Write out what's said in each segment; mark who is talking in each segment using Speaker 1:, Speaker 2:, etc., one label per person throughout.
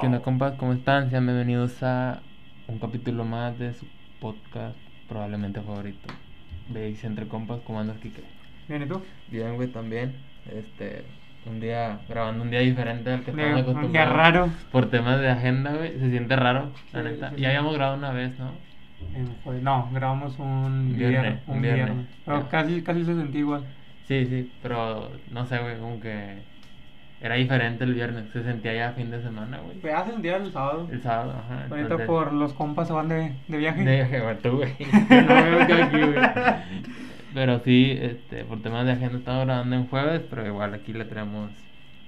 Speaker 1: ¿Qué onda, compas? ¿Cómo están? Sean bienvenidos a un capítulo más de su podcast, probablemente favorito. Veis entre compas, ¿cómo andas, Kike?
Speaker 2: Bien, ¿y tú?
Speaker 1: Bien, güey, también. Este, un día, grabando un día diferente al que estamos
Speaker 2: un
Speaker 1: acostumbrados.
Speaker 2: día raro.
Speaker 1: Por temas de agenda, güey, se siente raro, la
Speaker 2: Sí,
Speaker 1: neta.
Speaker 2: sí, sí.
Speaker 1: Ya habíamos grabado una vez, ¿no?
Speaker 2: No, grabamos un
Speaker 1: Viernes,
Speaker 2: viernes.
Speaker 1: un
Speaker 2: Un
Speaker 1: viernes.
Speaker 2: viernes. Pero casi, casi se sentía igual.
Speaker 1: Sí, sí, pero no sé, güey, como que era diferente el viernes. Se sentía ya fin de semana, güey.
Speaker 2: Ya se sentía el sábado.
Speaker 1: El sábado, ajá.
Speaker 2: Ahorita
Speaker 1: entonces-
Speaker 2: por los compas se van de, de viaje.
Speaker 1: De viaje, güey, tú, güey. No me aquí, güey. Pero sí, este, por temas de agenda estamos grabando en jueves, pero igual aquí le traemos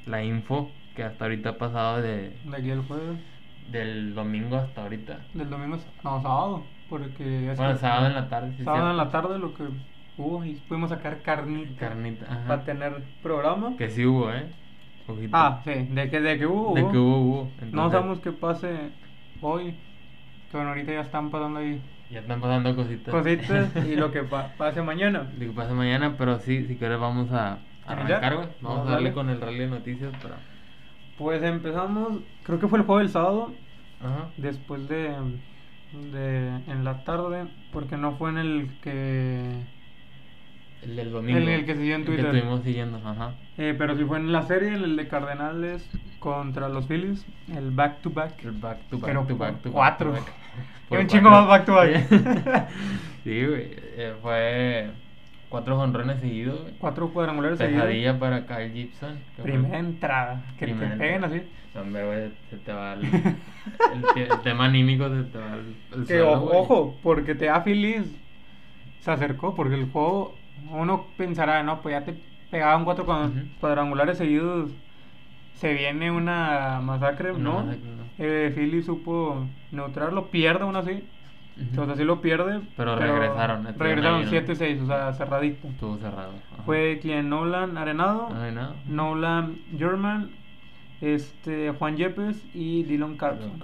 Speaker 1: la info que hasta ahorita ha pasado de,
Speaker 2: De aquí el jueves.
Speaker 1: del domingo hasta ahorita.
Speaker 2: Del domingo. No, sábado. Porque es
Speaker 1: Bueno,
Speaker 2: que-
Speaker 1: sábado en la tarde, sí.
Speaker 2: Sábado en la tarde lo que hubo y pudimos sacar carnita.
Speaker 1: Carnita, ajá.
Speaker 2: Para tener programa.
Speaker 1: Que sí hubo, ¿eh?
Speaker 2: Ah, sí. De que, de que hubo.
Speaker 1: De que hubo, hubo.
Speaker 2: No sabemos qué pase hoy. Que bueno, ahorita ya están pasando ahí
Speaker 1: Ya están pasando cositas.
Speaker 2: cositas y lo que pa- pase mañana.
Speaker 1: Lo que pasa mañana, pero sí, si quieres vamos a a arrancar, güey. Vamos
Speaker 2: Vamos
Speaker 1: a darle con el rally de noticias para...
Speaker 2: Pues empezamos, creo que fue el juego del sábado,
Speaker 1: Ajá.
Speaker 2: después de, de en la tarde, porque no fue en el que,
Speaker 1: El del domingo.
Speaker 2: En el que siguió en
Speaker 1: el
Speaker 2: Twitter.
Speaker 1: Que estuvimos siguiendo, ajá.
Speaker 2: eh, pero sí fue en la serie, el de Cardenales contra los Phillies, el back to back.
Speaker 1: El back to back
Speaker 2: Pero
Speaker 1: to back to back
Speaker 2: cuatro.
Speaker 1: to back.
Speaker 2: Y
Speaker 1: Por
Speaker 2: un chingo más back to back.
Speaker 1: sí, güey. eh, fue cuatro jonrones seguidos.
Speaker 2: Cuatro cuadrangulares seguidos.
Speaker 1: Pesadilla para Kyle Gibson.
Speaker 2: Primera entrada, que
Speaker 1: Primera
Speaker 2: te peguen así.
Speaker 1: No, Hombre, güey, se te va el, el, te- el tema anímico, se te va el, el
Speaker 2: Que
Speaker 1: suelo,
Speaker 2: ojo, porque te da Phillies se acercó, porque el juego, uno pensará, no, pues ya te pegaban cuatro cuadrangulares seguidos, se viene una masacre, ¿no? Eh, Phillies supo neutrarlo, pierde aún así,
Speaker 1: Ujú.
Speaker 2: o sea, sí lo pierde.
Speaker 1: Pero regresaron, estuvieron
Speaker 2: Regresaron
Speaker 1: ¿no?
Speaker 2: 7-6, o sea, cerradito.
Speaker 1: Estuvo cerrado. ajá.
Speaker 2: Fue quien Nolan Arenado. Nolan German, este, Juan Yepes y Dylan Carlson.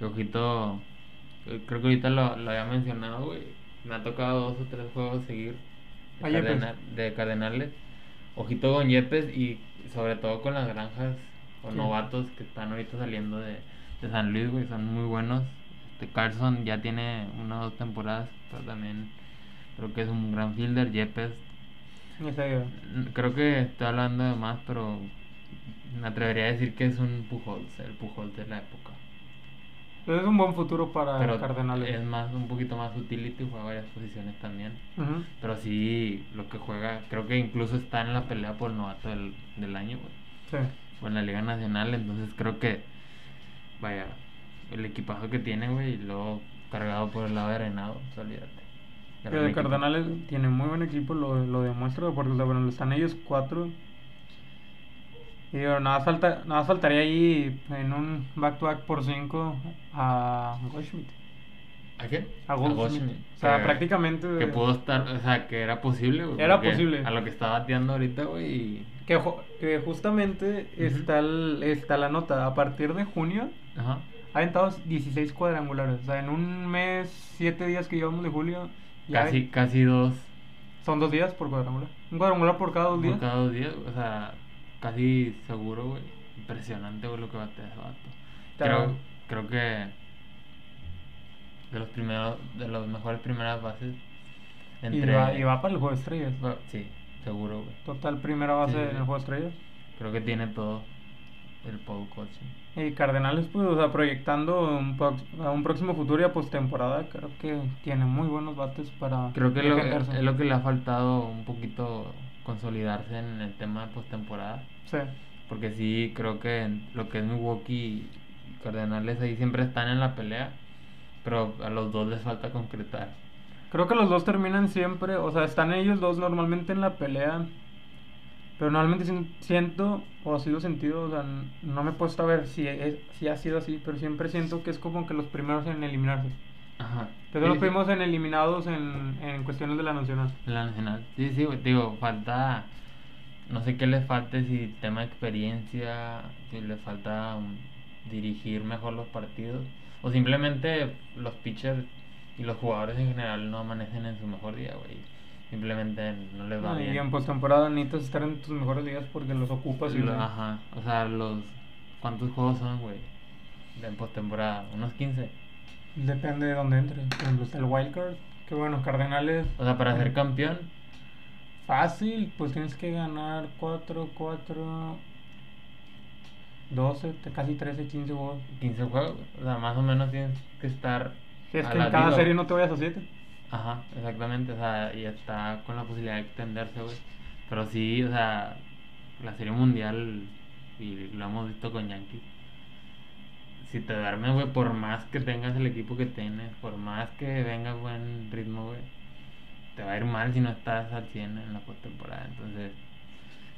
Speaker 1: Ojito, eh, creo que ahorita lo, lo había mencionado, güey. Me ha tocado dos o tres juegos seguir de. Cardena- de Cardenales. Ojito con Yepes y sobre todo con las granjas o
Speaker 2: Sí.
Speaker 1: novatos que están ahorita saliendo de, de San Luis, güey. Son muy buenos. Este Carlson ya tiene una o dos temporadas, pero también creo que es un gran fielder. Yepes, creo que estoy hablando de más, pero me atrevería a decir que es un Pujols, el Pujols de la época.
Speaker 2: Es un buen futuro para
Speaker 1: pero
Speaker 2: Cardenales.
Speaker 1: es más un poquito más utility juega varias posiciones también pero sí lo que juega creo que incluso está en la pelea por el novato del, del año güey
Speaker 2: Sí.
Speaker 1: o en la liga nacional entonces creo que vaya el equipazo que tiene güey y luego cargado por el lado de Arenado pues, olvídate
Speaker 2: Pero de. Cardenales tiene muy buen equipo, lo, lo demuestra, porque bueno, están ellos cuatro. Y digo, nada, falta, nada faltaría ahí en un back-to-back por cinco a Goldschmidt.
Speaker 1: ¿a quién?
Speaker 2: A Goldschmidt. O sea,
Speaker 1: Que-
Speaker 2: prácticamente-
Speaker 1: que pudo estar o sea que era posible güey
Speaker 2: Era posible.
Speaker 1: a lo que está bateando ahorita güey y-
Speaker 2: Que, que justamente
Speaker 1: Ujú.
Speaker 2: está, el- está la nota. A partir de junio
Speaker 1: ajá
Speaker 2: ha aventado 16 cuadrangulares. O sea, en un mes, 7 días que llevamos de julio, ya
Speaker 1: casi casi dos
Speaker 2: son dos días por cuadrangular. Un cuadrangular por cada dos
Speaker 1: Por
Speaker 2: días.
Speaker 1: cada dos días, o sea, casi seguro, güey. Impresionante, güey, lo que batea ese vato. Creo, creo que de los primeros, de mejores primeras bases.
Speaker 2: Y, va, y va para el juego de estrellas.
Speaker 1: Bueno, sí, seguro, güey.
Speaker 2: Total, primera base
Speaker 1: Sí, sí,
Speaker 2: en
Speaker 1: sí.
Speaker 2: el juego de estrellas.
Speaker 1: Creo que tiene todo el Paul coaching.
Speaker 2: Y Cardenales, pues, o sea, proyectando un, a un próximo futuro y a postemporada, creo que tiene muy buenos bates para
Speaker 1: Creo que lo, es lo que le ha faltado un poquito consolidarse en el tema de postemporada.
Speaker 2: Sí.
Speaker 1: Porque sí, creo que lo que es Milwaukee y Cardenales ahí siempre están en la pelea, pero a los dos les falta concretar.
Speaker 2: Creo que los dos terminan siempre, o sea, están ellos dos normalmente en la pelea, pero normalmente si- siento, o así lo he sentido, o sea, no me he puesto a ver si, es- si ha sido así, pero siempre siento que es como que los primeros en eliminarse.
Speaker 1: Ajá.
Speaker 2: Los
Speaker 1: Sí,
Speaker 2: primeros en eliminados en, en cuestiones de la nacional.
Speaker 1: La nacional. Sí, sí, digo, falta. No sé qué le falte, si tema de experiencia, si le falta um, dirigir mejor los partidos, o simplemente los pitchers y los jugadores en general no amanecen en su mejor día, güey. Simplemente no les va
Speaker 2: Ah, y
Speaker 1: bien.
Speaker 2: en postemporada necesitas estar en tus mejores días porque los ocupas y
Speaker 1: Lo- Ajá, o sea, los. ¿Cuántos juegos son, güey? en postemporada? ¿Unos 15?
Speaker 2: Depende de dónde entre. Por ejemplo, está el wildcard. Que bueno, Cardenales.
Speaker 1: O sea, para ser campeón,
Speaker 2: Fácil, pues tienes que ganar 4, 4, 12, te- casi 13, 15 juegos.
Speaker 1: 15 juegos. O sea, más o menos tienes que estar.
Speaker 2: Si es que en cada serie no te vayas a 7.
Speaker 1: Ajá, exactamente. O sea, y está con la posibilidad de extenderse, güey. Pero sí, o sea, la serie mundial, y lo hemos visto con Yankees. Si te duermes, güey, por más que tengas el equipo que tienes, por más que venga buen ritmo, güey, te va a ir mal si no estás al 100 en la postemporada. Entonces,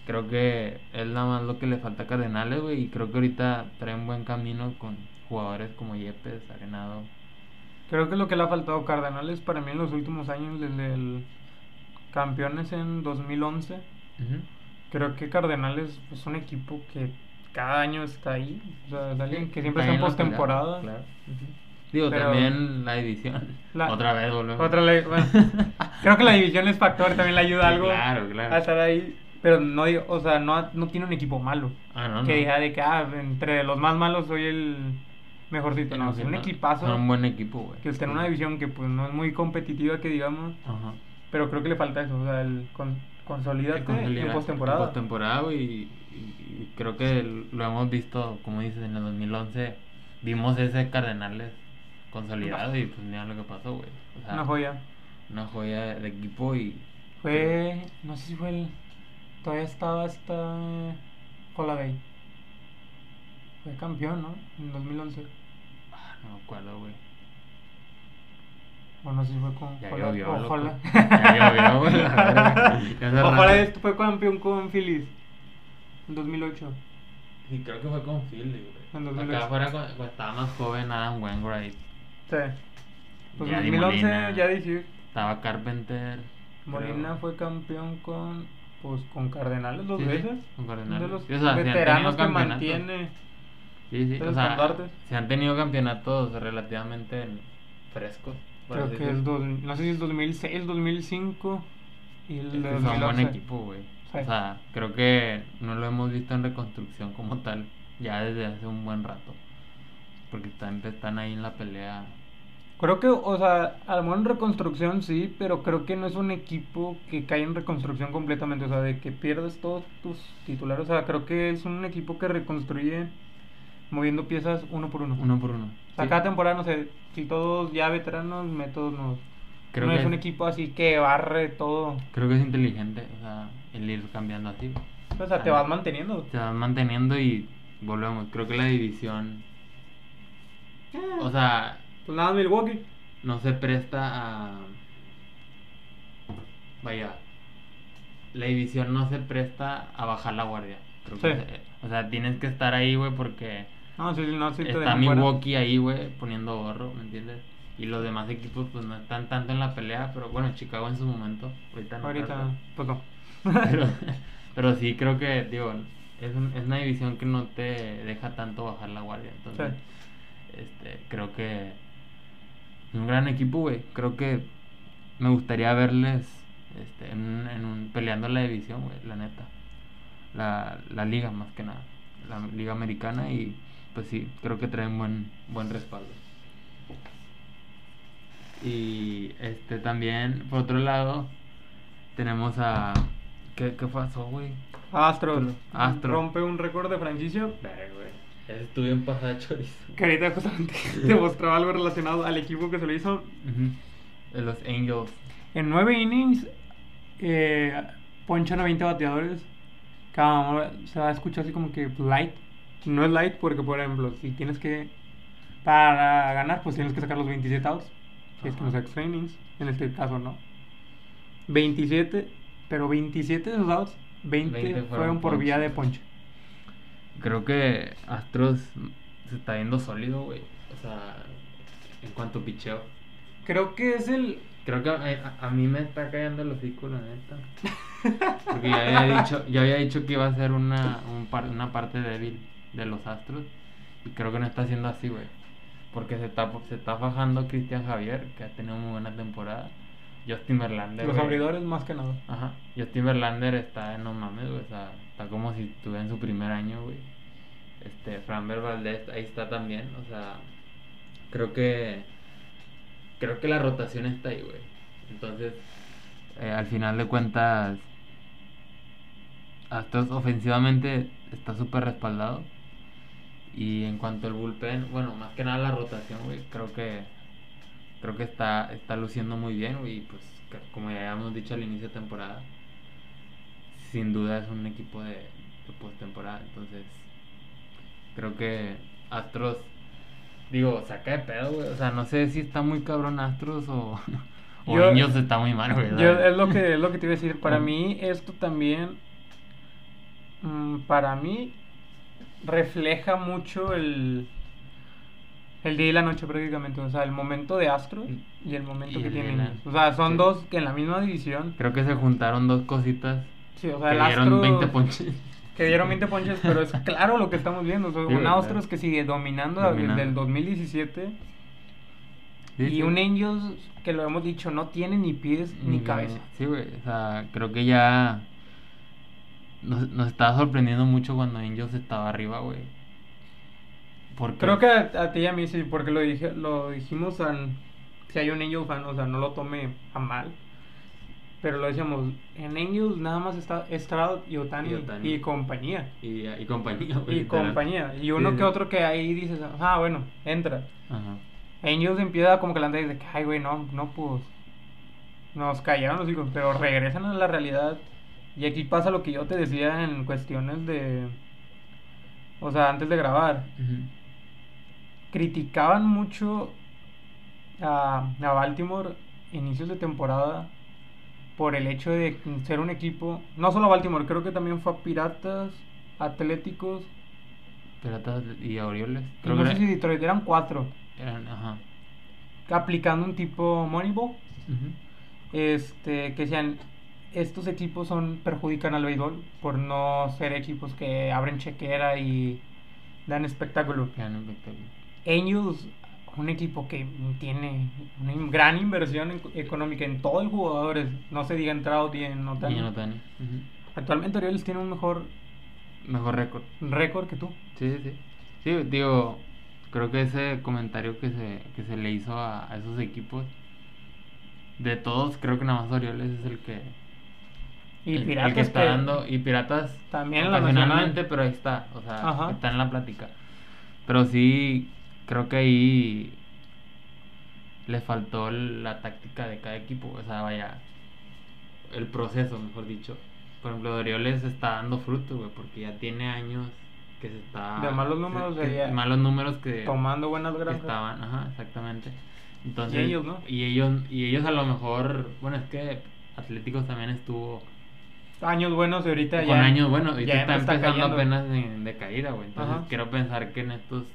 Speaker 1: creo que es nada más lo que le falta a Cardenales, güey, y creo que ahorita traen buen camino con jugadores como Yepes, Arenado.
Speaker 2: Creo que lo que le ha faltado a Cardenales para mí en los últimos años, desde el campeones en 2011,
Speaker 1: Ujú.
Speaker 2: creo que Cardenales es un equipo que cada año está ahí. O sea, es alguien que siempre
Speaker 1: Está
Speaker 2: en postemporada.
Speaker 1: claro. Digo,
Speaker 2: Pero-
Speaker 1: también la división.
Speaker 2: La-
Speaker 1: Otra vez volvemos.
Speaker 2: Otra bueno, creo que la división es factor, también le ayuda
Speaker 1: Sí,
Speaker 2: algo
Speaker 1: claro, claro.
Speaker 2: a estar ahí. Pero no, o sea, no, no tiene un equipo malo.
Speaker 1: Ah, no,
Speaker 2: que
Speaker 1: no.
Speaker 2: diga de que ah, entre los más malos soy el mejorcito. No, es un equipazo
Speaker 1: Son un buen equipo, güey.
Speaker 2: que está en una división que pues no es muy competitiva, que digamos.
Speaker 1: Ajá.
Speaker 2: Pero creo que le falta eso, o sea, el con, consolídate
Speaker 1: Que consolidar-
Speaker 2: en postemporada.
Speaker 1: en postemporada, güey. Y, creo que lo hemos visto, como dices, en el 2011. Vimos ese Cardenales consolidado y pues mira lo que pasó, güey. O sea,
Speaker 2: Una joya.
Speaker 1: Una joya de equipo y.
Speaker 2: Fue, no sé si fue el, todavía estaba esta Holiday. Fue campeón, ¿no? En 2011.
Speaker 1: Ah, no me acuerdo, güey.
Speaker 2: O no sé si fue con
Speaker 1: Ya llovió.
Speaker 2: Ojalá.
Speaker 1: Ya llovió, güey,
Speaker 2: Ojalá
Speaker 1: rato.
Speaker 2: esto fue campeón con Phillies. En 2008.
Speaker 1: Sí, creo que fue con Philly, güey.
Speaker 2: En 2008.
Speaker 1: Acá afuera cuando, estaba más joven Adam Wainwright.
Speaker 2: Sí. Pues en
Speaker 1: di
Speaker 2: 2011
Speaker 1: Molina.
Speaker 2: ya dije.
Speaker 1: Estaba Carpenter.
Speaker 2: Molina
Speaker 1: creo.
Speaker 2: fue campeón con pues con Cardenales dos
Speaker 1: Sí, sí,
Speaker 2: veces.
Speaker 1: con
Speaker 2: Uno
Speaker 1: Cardenales.
Speaker 2: De los
Speaker 1: Sí, o sea, sí
Speaker 2: veteranos que mantiene.
Speaker 1: Sí, sí. O sea, se han tenido campeonatos relativamente frescos.
Speaker 2: Creo que es dos, no sé si es 2006, 2005 y el
Speaker 1: Es
Speaker 2: de
Speaker 1: que son buen
Speaker 2: 2011.
Speaker 1: equipo, güey.
Speaker 2: Sí.
Speaker 1: O sea, creo que no lo hemos visto en reconstrucción como tal, ya desde hace un buen rato. Porque están, están ahí en la pelea.
Speaker 2: Creo que, o sea, a lo mejor en reconstrucción sí, pero creo que no es un equipo que cae en reconstrucción completamente, o sea, de que pierdes todos tus titulares, o sea, creo que es un equipo que reconstruye moviendo piezas uno por uno.
Speaker 1: Uno por uno.
Speaker 2: O sea,
Speaker 1: Sí.
Speaker 2: cada temporada, no sé, si todos ya veteranos, métodos nuevos.
Speaker 1: Creo
Speaker 2: no
Speaker 1: que
Speaker 2: es un equipo así que barre todo.
Speaker 1: Creo que es inteligente, o sea, el ir cambiando así.
Speaker 2: O sea, te vas manteniendo.
Speaker 1: Se van manteniendo y volvemos. Creo que la división, o sea,
Speaker 2: Pues nada, Milwaukee.
Speaker 1: no se presta a. Vaya, la división no se presta a bajar la guardia. Creo que
Speaker 2: Sí.
Speaker 1: se- o sea, tienes que estar ahí, güey, porque
Speaker 2: No, sí, no, sí te
Speaker 1: está
Speaker 2: fuera.
Speaker 1: Milwaukee ahí, güey, poniendo gorro, ¿me entiendes? Y los demás equipos, pues no están tanto en la pelea, pero bueno, Chicago en su momento, ahorita no.
Speaker 2: Ahorita,
Speaker 1: tanto. Pero, pero sí creo que, digo, es, un- es una división que no te deja tanto bajar la guardia. Entonces, este, creo que es un gran equipo, güey. Creo que me gustaría verles este, en, un- en un, peleando la división, güey, la neta. La, la liga más que nada. La liga americana y pues sí, creo que traen buen, buen respaldo. Y este también, por otro lado, tenemos a... ¿Qué, qué pasó, güey?
Speaker 2: Astros.
Speaker 1: Astros.
Speaker 2: Rompe un récord de franquicia.
Speaker 1: Ese estuve en pasada chorizo.
Speaker 2: Que ahorita justamente te mostraba algo relacionado al equipo que se lo hizo.
Speaker 1: Ujú. De los Angels.
Speaker 2: En nueve innings, eh, ponchan a 20 bateadores. Cada uno se va a escuchar así como que light. No es light porque, por ejemplo, si tienes que. Para ganar, pues tienes que sacar los 27 outs. Si es que no
Speaker 1: Ajá.
Speaker 2: sacas innings. En este caso, no. 27, pero 27 de esos outs, 20,
Speaker 1: 20
Speaker 2: fueron,
Speaker 1: fueron
Speaker 2: por vía de ponche.
Speaker 1: Creo que Astros se está viendo sólido, güey. O sea, en cuanto a picheo.
Speaker 2: Creo que es el.
Speaker 1: Creo que a, a- a mí me está cayendo el hocico, la neta. Porque ya había dicho, ya había dicho que iba a ser una, un par- una parte débil de los Astros. Y creo que no está siendo así, güey. Porque se está, se está fajando Cristian Javier, que ha tenido muy buena temporada. Justin Verlander.
Speaker 2: Los abridores, más que nada.
Speaker 1: Ajá. Justin Verlander está, no mames, güey. O sea, está como si estuviera en su primer año, güey. Este, Framber Valdez ahí está también. O sea, creo que. Creo que la rotación está ahí, güey. Entonces, eh, al final de cuentas. Astros ofensivamente está súper respaldado. Y en cuanto al bullpen, bueno, más que nada la rotación, güey, creo que creo que está está luciendo muy bien, güey, y pues como ya habíamos dicho al inicio de temporada, sin duda es un equipo de, de postemporada, entonces creo que Astros digo, saca de pedo, güey, o sea, no sé si está muy cabrón Astros o o
Speaker 2: Yo-
Speaker 1: Indios está muy mal, güey.
Speaker 2: Es lo que es lo que te iba a decir. Para mí, esto también. mm, para mí. Refleja mucho el. El día y la noche prácticamente. O sea, el momento de Astros y el momento
Speaker 1: Y
Speaker 2: que
Speaker 1: el
Speaker 2: tiene
Speaker 1: de la-
Speaker 2: Indios. O sea, son
Speaker 1: sí.
Speaker 2: dos que en la misma división.
Speaker 1: Creo que se juntaron dos cositas
Speaker 2: Sí, o sea,
Speaker 1: que
Speaker 2: el
Speaker 1: dieron
Speaker 2: Astros.
Speaker 1: 20 ponches.
Speaker 2: Que dieron 20 ponches, pero es claro lo que estamos viendo. O sea,
Speaker 1: Sí,
Speaker 2: un Astros que sigue dominando,
Speaker 1: Dominando.
Speaker 2: desde el 2017.
Speaker 1: Sí,
Speaker 2: y un Angels que lo hemos dicho, no tiene ni pies ni,
Speaker 1: Ni
Speaker 2: cabeza.
Speaker 1: Sí, güey. O sea, creo que ya nos, nos estaba sorprendiendo mucho cuando Angels estaba arriba, güey. Porque
Speaker 2: Creo que a, a ti y a mí sí, porque lo dije, lo dijimos si hay un Angel fan, o sea, no lo tome a mal. Pero lo decíamos, en Angels nada más está Stroud y Otani
Speaker 1: Y
Speaker 2: compañía.
Speaker 1: Y, y compañía.
Speaker 2: Y
Speaker 1: literal.
Speaker 2: compañía. Y uno
Speaker 1: Sí,
Speaker 2: que
Speaker 1: sí.
Speaker 2: otro que ahí dices, ah, bueno, entra.
Speaker 1: Ajá.
Speaker 2: Angels empieza como que la anda y dice, que, ay, güey, no, no, pues. Nos callaron los hijos, pero regresan a la realidad. Y aquí pasa lo que yo te decía en cuestiones de. O sea, antes de grabar.
Speaker 1: Ujú.
Speaker 2: Criticaban mucho a, a Baltimore inicios de temporada por el hecho de ser un equipo, no solo a Baltimore, creo que también fue a Piratas, Atléticos,
Speaker 1: Piratas y Orioles. Creo
Speaker 2: no
Speaker 1: que
Speaker 2: sé si Detroit, eran cuatro,
Speaker 1: eran, ajá.
Speaker 2: aplicando un tipo Moneyball, este, que sean, estos equipos son, perjudican al béisbol por no ser equipos que abren chequera y dan espectáculo. Angels, un equipo que tiene una gran inversión en- económica en todos los jugadores, no se diga en Trout y en Ohtani.
Speaker 1: Y en Ohtani. Ujú.
Speaker 2: Actualmente Orioles tiene un mejor
Speaker 1: Mejor récord.
Speaker 2: récord que tú.
Speaker 1: Sí, sí, sí. Sí, digo, creo que ese comentario que se, que se le hizo a, a esos equipos, de todos, creo que nada más Orioles es el que,
Speaker 2: Y
Speaker 1: el, que está
Speaker 2: que
Speaker 1: dando, y Piratas
Speaker 2: también la
Speaker 1: ocasionalmente, pero ahí está, o sea,
Speaker 2: Ajá.
Speaker 1: está en la plática. Pero sí, creo que ahí le faltó la táctica de cada equipo, o sea, vaya, el proceso, mejor dicho. Por ejemplo, Orioles está dando fruto, güey, porque ya tiene años que se está...
Speaker 2: De malos números,
Speaker 1: que-
Speaker 2: de ya-
Speaker 1: malos números que,
Speaker 2: tomando buenas
Speaker 1: que
Speaker 2: granjas.
Speaker 1: estaban, ajá, exactamente. Entonces,
Speaker 2: Y ellos, ¿no?
Speaker 1: Y ellos, y ellos a lo mejor, bueno, es que Atléticos también estuvo
Speaker 2: Años buenos y ahorita
Speaker 1: con
Speaker 2: ya.
Speaker 1: años, bueno, ahorita
Speaker 2: ya
Speaker 1: está
Speaker 2: está
Speaker 1: empezando
Speaker 2: cayendo.
Speaker 1: apenas de, de caída, güey. Entonces
Speaker 2: Ajá.
Speaker 1: quiero pensar que en estos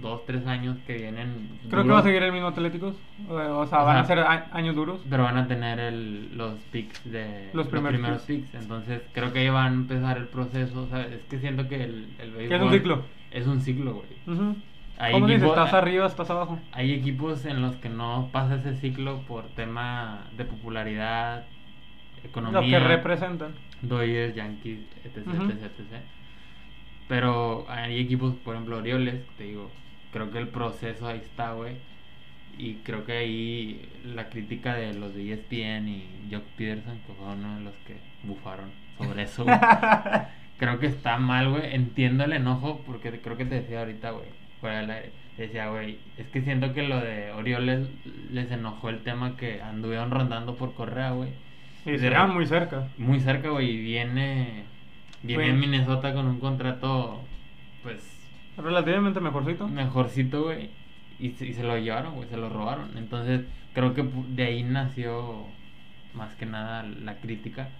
Speaker 1: dos, tres años que vienen.
Speaker 2: Creo que va a seguir el mismo Atléticos. O, sea,
Speaker 1: O
Speaker 2: van a ser a- años duros.
Speaker 1: Pero van a tener el, los picks de
Speaker 2: Los primeros
Speaker 1: picks. Entonces creo que ahí van a empezar el proceso. O sea, es que siento que el, el
Speaker 2: Que es
Speaker 1: béisbol
Speaker 2: un ciclo.
Speaker 1: Es un ciclo, güey.
Speaker 2: Ujú.
Speaker 1: Hay
Speaker 2: ¿Cómo dices?
Speaker 1: equipos-
Speaker 2: ¿Estás arriba, estás abajo?
Speaker 1: Hay equipos en los que no pasa ese ciclo por tema de popularidad, economía.
Speaker 2: Lo que representan.
Speaker 1: Dodgers, Yankees, etc, etc, etc. Pero hay equipos, por ejemplo, Orioles, te digo, creo que el proceso ahí está, güey. Y creo que ahí la crítica de los de ESPN y Jock Peterson, que fue uno de los que bufaron sobre eso, güey, creo que está mal, güey. Entiendo el enojo, porque creo que te decía ahorita, güey, fuera del aire. Decía, güey, es que siento que lo de Orioles les enojó el tema que anduvieron rondando por Correa, güey.
Speaker 2: Y
Speaker 1: re-
Speaker 2: muy cerca.
Speaker 1: muy cerca, güey, y viene, viene
Speaker 2: Güey.
Speaker 1: en Minnesota con un contrato, pues,
Speaker 2: Relativamente mejorcito.
Speaker 1: mejorcito, güey, y, se- y se lo llevaron, güey, se lo robaron. Entonces, creo que de ahí nació más que nada la crítica,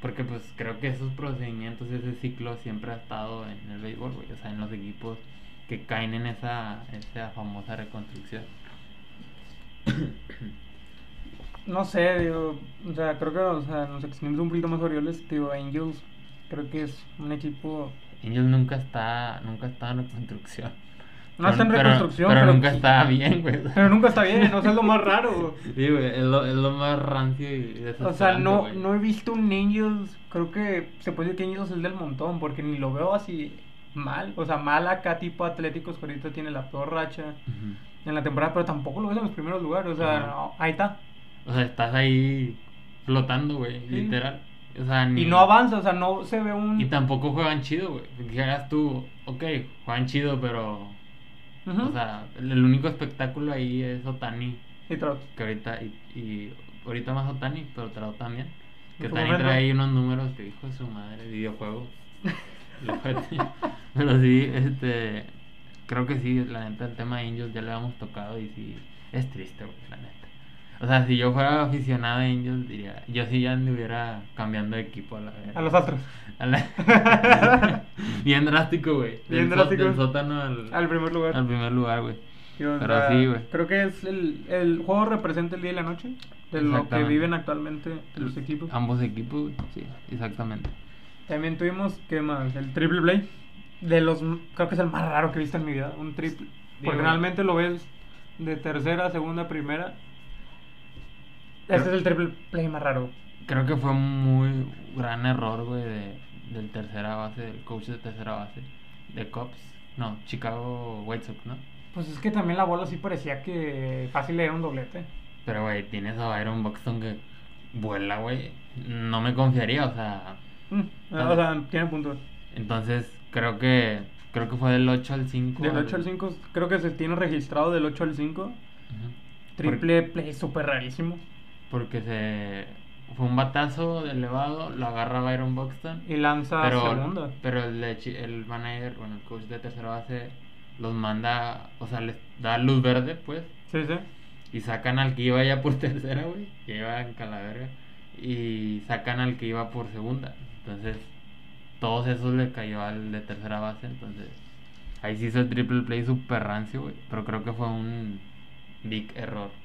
Speaker 1: porque pues creo que esos procedimientos, ese ciclo siempre ha estado en el béisbol, güey, o sea, en los equipos que caen en esa, esa famosa reconstrucción.
Speaker 2: No sé, digo, o sea, creo que o sea, nos extendimos un poquito más Orioles, digo, Angels, creo que es un equipo...
Speaker 1: Ellos nunca está, nunca está en reconstrucción.
Speaker 2: No está en reconstrucción,
Speaker 1: pero,
Speaker 2: pero,
Speaker 1: nunca está bien, güey.
Speaker 2: pero nunca está bien, o sea, es lo más raro.
Speaker 1: Sí, güey, es lo, es lo más rancio y
Speaker 2: O sea, no,
Speaker 1: güey.
Speaker 2: no he visto un Angels, creo que se puede decir que Angels es el del montón, porque ni lo veo así mal. O sea, mal acá tipo Atléticos que ahorita tiene la peor racha en la temporada, pero tampoco lo ves en los primeros lugares. O sea, no, ahí está.
Speaker 1: O sea, estás ahí flotando, güey,
Speaker 2: Sí.
Speaker 1: literal. O sea, ni...
Speaker 2: Y no avanza, o sea, no se ve un...
Speaker 1: Y tampoco juegan chido, güey. Dijeras tú, ok, juegan chido, pero... O sea, el único espectáculo ahí es Otani.
Speaker 2: Y Trout.
Speaker 1: Que ahorita... Y, y ahorita más Otani, pero Trout también. Que Otani
Speaker 2: momento.
Speaker 1: trae ahí unos números que hijo de su madre, videojuego. Lo ojete. pero sí, este... Creo que sí, la neta, el tema de Angels ya le habíamos tocado y sí... Es triste, güey, la neta. O sea, si yo fuera aficionado a Angels, diría... Yo sí ya anduviera cambiando de equipo a la verga.
Speaker 2: A los Astros.
Speaker 1: A la- Bien drástico, güey.
Speaker 2: Bien
Speaker 1: Del so-
Speaker 2: drástico.
Speaker 1: Del sótano al,
Speaker 2: Al primer lugar.
Speaker 1: al primer lugar, güey. Pero
Speaker 2: sea,
Speaker 1: sí, güey.
Speaker 2: Creo que es el, el juego representa el día y la noche de lo que viven actualmente los equipos.
Speaker 1: Ambos equipos, güey. Sí, exactamente.
Speaker 2: También tuvimos, ¿qué más? El triple play. De los, creo que es el más raro que he visto en mi vida, un triple. Porque realmente lo ves de tercera, segunda, primera. Este es el triple play más raro.
Speaker 1: Creo que fue un muy gran error, güey, de, del tercera base, del coach de tercera base. De Cubs. No, Chicago White Sox, ¿no?
Speaker 2: Pues es que también la bola sí parecía que fácil era un doblete.
Speaker 1: Pero, güey, tienes a Byron Buxton que vuela, güey. No me confiaría, o sea...
Speaker 2: Mm, o sea, tiene puntos.
Speaker 1: Entonces, creo que... Creo que fue del 8 al 5.
Speaker 2: Del 8 al 5, creo que se tiene registrado del 8 al 5.
Speaker 1: Ujú.
Speaker 2: Triple play súper rarísimo.
Speaker 1: Porque se fue un batazo de elevado, lo agarra Byron Buxton.
Speaker 2: Y lanza
Speaker 1: Pero,
Speaker 2: segunda.
Speaker 1: pero el, el manager, bueno, el coach de tercera base los manda, o sea, les da luz verde, pues,
Speaker 2: Sí, sí.
Speaker 1: y sacan al que iba ya por tercera, güey, que iba en Calaverga, y sacan al que iba por segunda. Entonces, todos esos le cayó al de tercera base, entonces, ahí sí hizo el triple play super rancio, güey, pero creo que fue un big error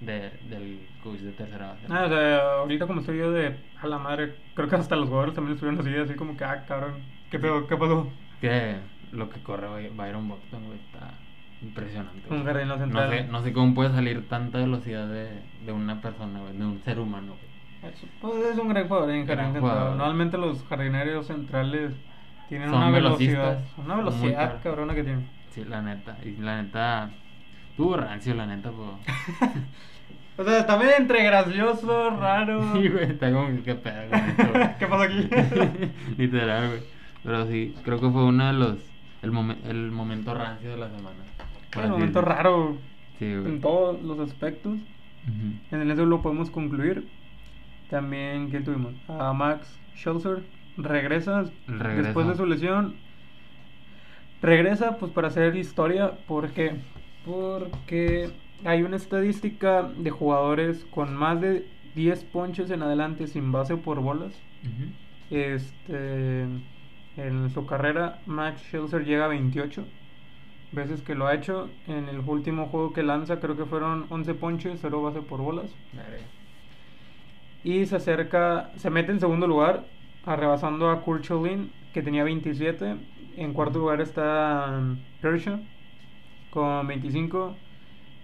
Speaker 1: de, del coach de tercera base.
Speaker 2: Ah, o sea, ahorita como estoy yo de a la madre, creo que hasta los jugadores también estuvieron así, así como que, ah, cabrón, ¿qué pedo? ¿Qué pasó?
Speaker 1: Que lo que corre By- Byron Buxton, güey, está impresionante.
Speaker 2: Un
Speaker 1: no
Speaker 2: central.
Speaker 1: sé, no sé cómo puede salir tanta velocidad de, de una persona, de un ser humano.
Speaker 2: Es, pues, es un gran jugador en
Speaker 1: Gran
Speaker 2: jardín central.
Speaker 1: jugador.
Speaker 2: Normalmente los jardineros centrales tienen
Speaker 1: Son
Speaker 2: una velocidad, una velocidad cabrona que tienen.
Speaker 1: Sí, la neta. Y la neta. Tuvo rancio, la neta, pues.
Speaker 2: O sea, también entre gracioso, raro.
Speaker 1: Sí, güey, está como que qué pedo.
Speaker 2: ¿Qué pasó aquí?
Speaker 1: Literal, güey. Pero sí, creo que fue uno de los. El, momen- el momento rancio de la semana. así
Speaker 2: momento raro
Speaker 1: Sí,
Speaker 2: en
Speaker 1: güey.
Speaker 2: todos los aspectos.
Speaker 1: Ujú.
Speaker 2: En eso lo podemos concluir. También, ¿qué tuvimos? A Max Scherzer regresa después de su lesión. Regresa pues para hacer historia. ¿Por qué? Porque hay una estadística de jugadores con más de 10 ponches en adelante sin base por bolas. Este, en su carrera, Max Scherzer llega a 28 veces que lo ha hecho. En el último juego que lanza, creo que fueron 11 ponches, 0 base por bolas. Y se acerca, se mete en segundo lugar, arrebasando a Kurt Schilling, que tenía 27. En cuarto lugar está um, Kershaw con 25.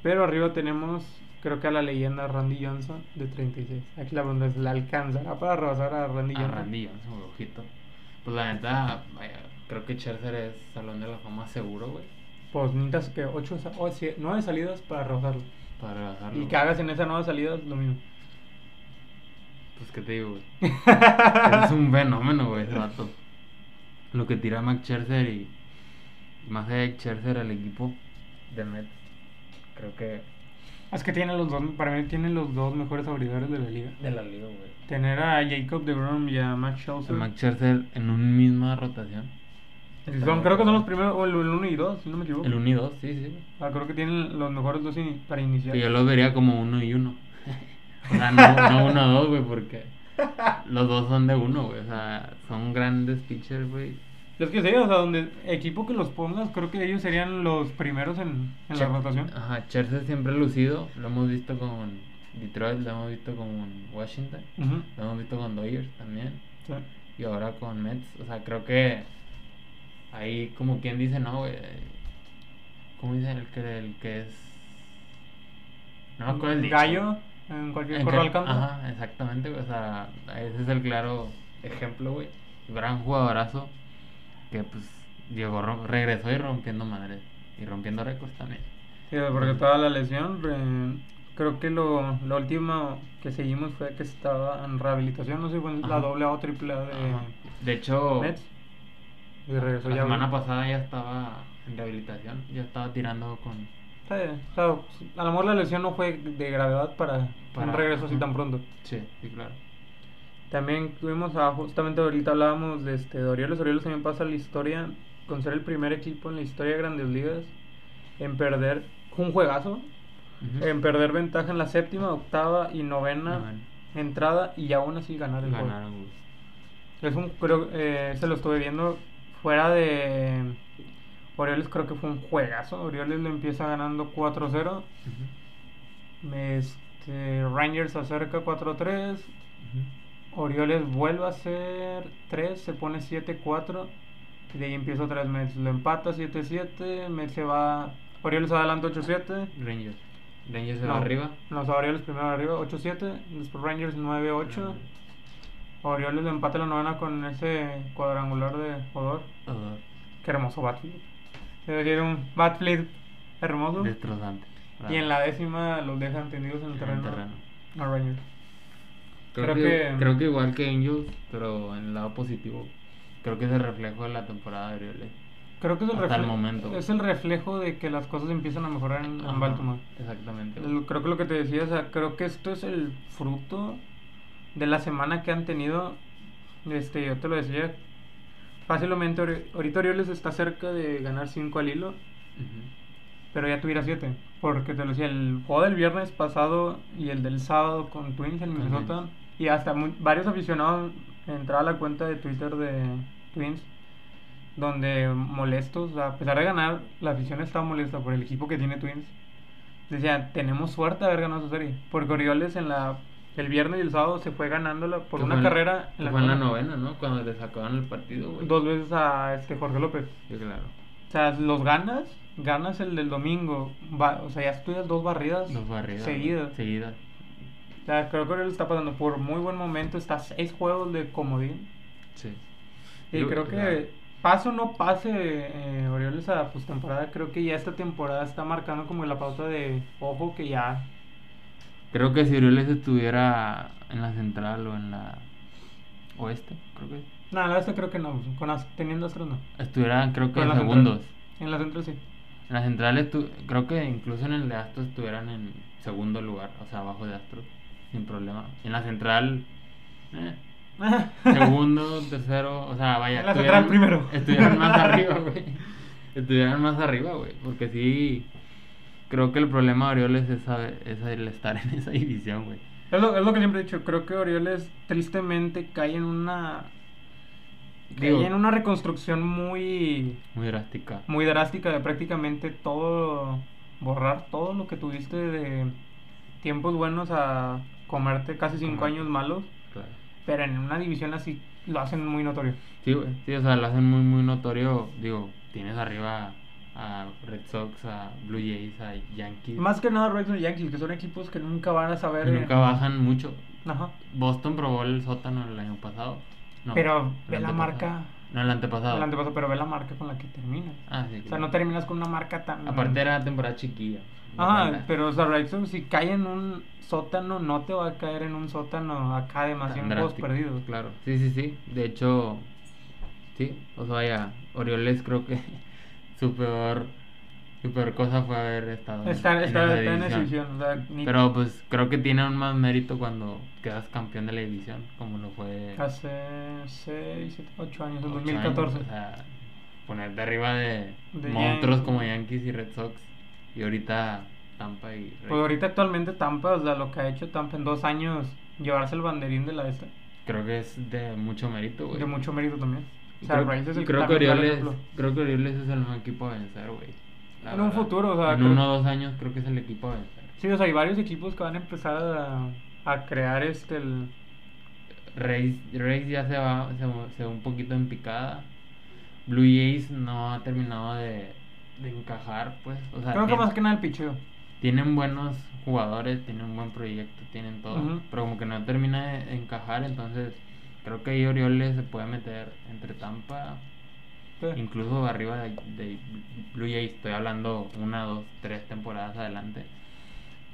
Speaker 2: Pero arriba tenemos, creo que a la leyenda Randy Johnson de 36. Aquí la pregunta es: ¿la alcanzará para rebasar a Randy
Speaker 1: A
Speaker 2: Johnson?
Speaker 1: Randy Johnson, ojito. Pues la neta, vaya, creo que Scherzer es Salón de la Fama seguro, güey.
Speaker 2: Pues necesitas que 8 o 9 salidas para rebasarlo.
Speaker 1: Para rebasarlo.
Speaker 2: Y que hagas en esas 9 salidas lo mismo.
Speaker 1: Pues qué te digo, güey. es un fenómeno, güey, ese vato. Lo que tira Max Scherzer y más de Scherzer al equipo de Mets. Creo que
Speaker 2: Es que tiene los dos, para mí tiene los dos mejores abridores de la liga.
Speaker 1: de la liga, güey.
Speaker 2: Tener a Jacob de Grom y a Max Scherzer.
Speaker 1: Max Scherzer en una misma rotación.
Speaker 2: Son- creo que son los primeros, o el 1 y 2, si no me equivoco.
Speaker 1: El 1 y 2, sí, sí.
Speaker 2: Ah, creo que tienen los mejores dos ini- para iniciar.
Speaker 1: Que yo los vería como uno y uno. o sea, no, no uno a dos, güey, porque los dos son de uno, güey. O sea, son grandes pitchers, güey.
Speaker 2: Es que sí, o sea, donde equipo que los pongas, creo que ellos serían los primeros en, en la rotación.
Speaker 1: Ajá, Scherzer siempre lucido. Lo hemos visto con Detroit, lo hemos visto con Washington, lo hemos visto con Dodgers también.
Speaker 2: sí.
Speaker 1: Y ahora con Mets. O sea, creo que ahí como quien dice, no, güey. ¿Cómo dice el que, el que es? No me acuerdo el.
Speaker 2: Gallo, en cualquier corral canta.
Speaker 1: Ajá, exactamente, güey. O sea, ese es el claro ejemplo, güey. Gran jugadorazo. Que pues llegó, regresó y rompiendo madres. Y rompiendo récords también.
Speaker 2: Sí, porque toda la lesión, creo que lo, lo último que seguimos fue que estaba en rehabilitación, no sé fue en la doble A o triple A de
Speaker 1: Ajá. De hecho,
Speaker 2: Mets. Y regresó
Speaker 1: la
Speaker 2: ya.
Speaker 1: semana pasada ya estaba en rehabilitación. Ya estaba tirando con.
Speaker 2: Sí, o sea, a lo mejor la lesión no fue de gravedad para,
Speaker 1: Para-
Speaker 2: un regreso así tan pronto.
Speaker 1: Sí, sí, claro.
Speaker 2: También tuvimos a, justamente ahorita hablábamos de, este, de Orioles. Orioles también pasa la historia con ser el primer equipo en la historia de Grandes Ligas en perder un juegazo, en perder ventaja en la séptima, octava y novena entrada y aún así ganar el juego.
Speaker 1: Ganaron, güey.
Speaker 2: Es un, creo, eh, se lo estuve viendo fuera de Orioles, creo que fue un juegazo. Orioles lo empieza ganando 4-0.
Speaker 1: Ujú.
Speaker 2: Este, Rangers acerca 4-3.
Speaker 1: Ujú.
Speaker 2: Orioles vuelve a hacer 3, se pone 7-4. Y de ahí empieza otra vez Mets. Lo empata 7-7. Mets se va. Orioles adelante 8-7.
Speaker 1: Rangers. Rangers se
Speaker 2: No,
Speaker 1: va arriba.
Speaker 2: No, o sea, Orioles primero arriba 8-7. Después Rangers 9-8. Orioles lo empata la novena con ese cuadrangular de Odor.
Speaker 1: Odor.
Speaker 2: Qué hermoso bat flip. Se veía un bat flip hermoso.
Speaker 1: Destrozante.
Speaker 2: Y en la décima los dejan tendidos en el
Speaker 1: En el
Speaker 2: terreno.
Speaker 1: terreno.
Speaker 2: A Rangers.
Speaker 1: Creo,
Speaker 2: Creo
Speaker 1: que,
Speaker 2: que-
Speaker 1: creo que igual que Angels, pero en el lado positivo. Creo que es el reflejo de la temporada de Orioles.
Speaker 2: Creo que es el,
Speaker 1: Hasta el momento.
Speaker 2: es el reflejo de que las cosas empiezan a mejorar en, Baltimore.
Speaker 1: Exactamente.
Speaker 2: Creo que lo que te decía, o sea, creo que esto es el fruto de la semana que han tenido. Este, yo te lo decía. Fácilmente, Ori- ahorita Orioles está cerca de ganar 5 al hilo, pero ya tuviera 7. Porque te lo decía, el juego del viernes pasado y el del sábado con Twins en Minnesota. Y hasta varios aficionados entraban a la cuenta de Twitter de Twins, donde molestos, a pesar de ganar, la afición estaba molesta por el equipo que tiene Twins. Decía, tenemos suerte de haber ganado esa serie. Porque Orioles en la el viernes y el sábado se fue ganándola por
Speaker 1: Que
Speaker 2: una
Speaker 1: fue en-
Speaker 2: carrera
Speaker 1: que fue en la novena, ¿no? Cuando le sacaban el partido, güey.
Speaker 2: dos veces a este Jorge López.
Speaker 1: Sí, claro.
Speaker 2: O sea, los ganas, ganas el del domingo, va- o sea, ya estudias dos barridas
Speaker 1: Dos barridas.
Speaker 2: seguidas.
Speaker 1: Seguidas.
Speaker 2: Que Orioles está pasando por muy buen momento, está a seis juegos de comodín.
Speaker 1: Sí.
Speaker 2: Y
Speaker 1: Yo-
Speaker 2: creo que
Speaker 1: claro.
Speaker 2: pase o no pase eh, Orioles a postemporada, creo que ya esta temporada está marcando como la pauta de ojo que ya
Speaker 1: Creo que si Orioles estuviera en la central o en la oeste, creo que
Speaker 2: Nada, la esta creo que no, con as- teniendo Astros no.
Speaker 1: estuvieran, creo que en
Speaker 2: la central.
Speaker 1: segundos.
Speaker 2: En la central sí.
Speaker 1: En la central estu- creo que incluso en el de Astros estuvieran en segundo lugar, o sea, abajo de Astros, sin problema. En la central, eh, segundo, tercero, o sea, vaya.
Speaker 2: En la central primero.
Speaker 1: Estuvieran más arriba, güey. Estuvieran más arriba, güey. Porque sí, creo que el problema de Orioles es, saber- es el estar en esa división, güey.
Speaker 2: Es lo, es lo que siempre he dicho, creo que Orioles tristemente cae en una
Speaker 1: Digo-
Speaker 2: cae en una reconstrucción muy
Speaker 1: Muy drástica.
Speaker 2: muy drástica de prácticamente todo borrar todo lo que tuviste de tiempos buenos a comerte casi cinco
Speaker 1: Ajá.
Speaker 2: años malos,
Speaker 1: Claro.
Speaker 2: pero en una división así lo hacen muy notorio.
Speaker 1: Sí, güey. Sí, o sea, lo hacen muy, muy notorio. Digo, tienes arriba a Red Sox, a Blue Jays, a Yankees.
Speaker 2: Más que nada Red Sox y Yankees, que son equipos que nunca van a saber.
Speaker 1: que nunca bajan mucho.
Speaker 2: Ajá.
Speaker 1: Boston probó el sótano el año pasado. No,
Speaker 2: Pero ve la marca.
Speaker 1: No, el antepasado.
Speaker 2: El antepasado, pero ve la marca con la que terminas.
Speaker 1: Ah, sí.
Speaker 2: O sea, no terminas con una marca tan.
Speaker 1: Aparte era temporada chiquilla.
Speaker 2: Ajá,
Speaker 1: cuenta.
Speaker 2: pero o sea, Red Sox, si cae en un sótano, no te va a caer en un sótano acá demasiado juegos perdidos.
Speaker 1: Claro, sí, sí, sí. De hecho, sí. O sea, vaya, Orioles creo que su peor, su peor cosa fue haber estado en-
Speaker 2: Estar,
Speaker 1: en
Speaker 2: estar,
Speaker 1: esa
Speaker 2: estar en esa
Speaker 1: división.
Speaker 2: O sea, ni
Speaker 1: Pero pues creo que tiene aún más mérito cuando quedas campeón de la división, como lo fue
Speaker 2: hace 6, 7, 8 años, en
Speaker 1: ocho
Speaker 2: 2014.
Speaker 1: años, o sea, ponerte arriba de,
Speaker 2: De
Speaker 1: monstruos
Speaker 2: Yan-
Speaker 1: como Yankees y Red Sox y ahorita Tampa y Reyes.
Speaker 2: Pues ahorita actualmente Tampa, o sea, lo que ha hecho Tampa en dos años, llevarse el banderín de la esta,
Speaker 1: Creo que es de mucho mérito, güey.
Speaker 2: de mucho mérito también. O sea,
Speaker 1: creo,
Speaker 2: Rays es el
Speaker 1: creo que Orioles, creo que Orioles es el mejor equipo a vencer, güey.
Speaker 2: En un futuro, o sea,
Speaker 1: En
Speaker 2: creo-
Speaker 1: uno o dos años creo que es el equipo a vencer.
Speaker 2: Sí, o sea, hay varios equipos que van a empezar a, a crear este el,
Speaker 1: Rays, Rays ya se va, se, se va un poquito en picada. Blue Jays no ha terminado de, de encajar, pues. O sea,
Speaker 2: Creo que más que nada el picheo.
Speaker 1: tienen buenos jugadores, tienen un buen proyecto, tienen todo. Pero como que no termina de encajar, entonces creo que ahí Orioles se puede meter entre Tampa
Speaker 2: Sí.
Speaker 1: Incluso arriba de, de Blue Jays, estoy hablando una, dos, tres temporadas adelante.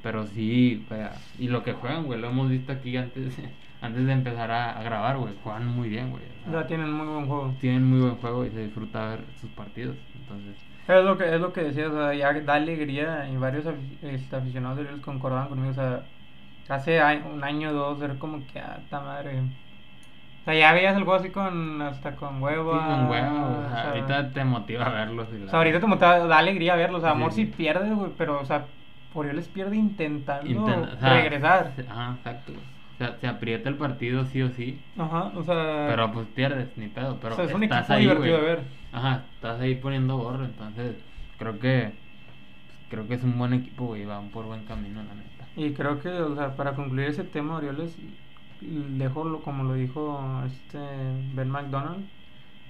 Speaker 1: Pero sí, vaya, y lo que juegan, güey, lo hemos visto aquí antes, antes de empezar a, a grabar, güey. Juegan muy bien, güey. o sea,
Speaker 2: Ya tienen muy buen juego.
Speaker 1: tienen muy buen juego y se disfruta ver sus partidos. Entonces,
Speaker 2: Es lo que, es lo que decía, o sea, ya da alegría y varios este, aficionados de Orioles concordaban conmigo, o sea, hace un año o dos era como que, ah, ta madre. O sea, ya veías juego así con, hasta con
Speaker 1: sí,
Speaker 2: huevo.
Speaker 1: con huevo, o sea,
Speaker 2: o sea,
Speaker 1: ahorita te motiva a verlos. Y
Speaker 2: O sea, ahorita te da, da alegría verlo, o sea, amor si
Speaker 1: sí.
Speaker 2: pierde, güey, pero, o sea, Orioles pierde intentando
Speaker 1: Inten- o sea,
Speaker 2: regresar.
Speaker 1: Ajá, exacto. O sea, se aprieta el partido sí o sí.
Speaker 2: Ajá, o sea,
Speaker 1: Pero pues pierdes, ni pedo. Pero
Speaker 2: o sea, es un
Speaker 1: estás
Speaker 2: equipo
Speaker 1: ahí,
Speaker 2: divertido
Speaker 1: güey.
Speaker 2: de ver.
Speaker 1: Ajá, estás ahí poniendo gorro, entonces creo que creo que es un buen equipo, güey, van por buen camino, la neta.
Speaker 2: Y creo que, o sea, para concluir ese tema, Orioles, dejo lo, como lo dijo este Ben McDonald,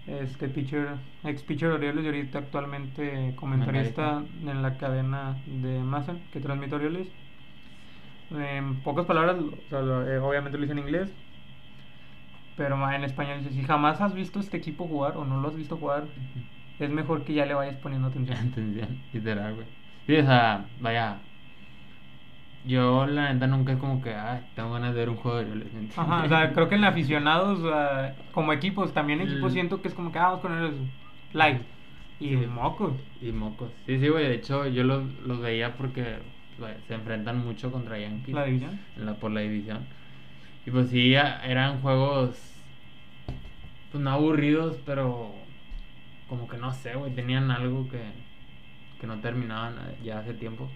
Speaker 2: este pitcher, ex pitcher de Orioles y ahorita actualmente comentarista en la cadena de Mason que transmite Orioles. En pocas palabras, o sea, lo- eh, obviamente lo hice en inglés, pero ma- en español dice, si jamás has visto este equipo jugar o no lo has visto jugar, es mejor que ya le vayas poniendo atención.
Speaker 1: Atención, literal, güey. Sí, o sea, vaya. Yo, la neta, nunca es como que, ay, tengo ganas de ver un juego de Orioles. ¿me entiendes?
Speaker 2: Ajá, o sea, creo que en aficionados, sea, como equipos, también equipos
Speaker 1: Mm.
Speaker 2: siento que es como que ah, vamos con el live. Y
Speaker 1: Sí.
Speaker 2: mocos.
Speaker 1: Y mocos. Sí, sí, güey. De hecho, yo los, los veía porque se enfrentan mucho contra Yankees.
Speaker 2: La división.
Speaker 1: en la, por la división. Y pues sí, eran juegos. Pues no aburridos, pero. Como que no sé, güey. Tenían algo que. Que no terminaban eh, ya hace tiempo.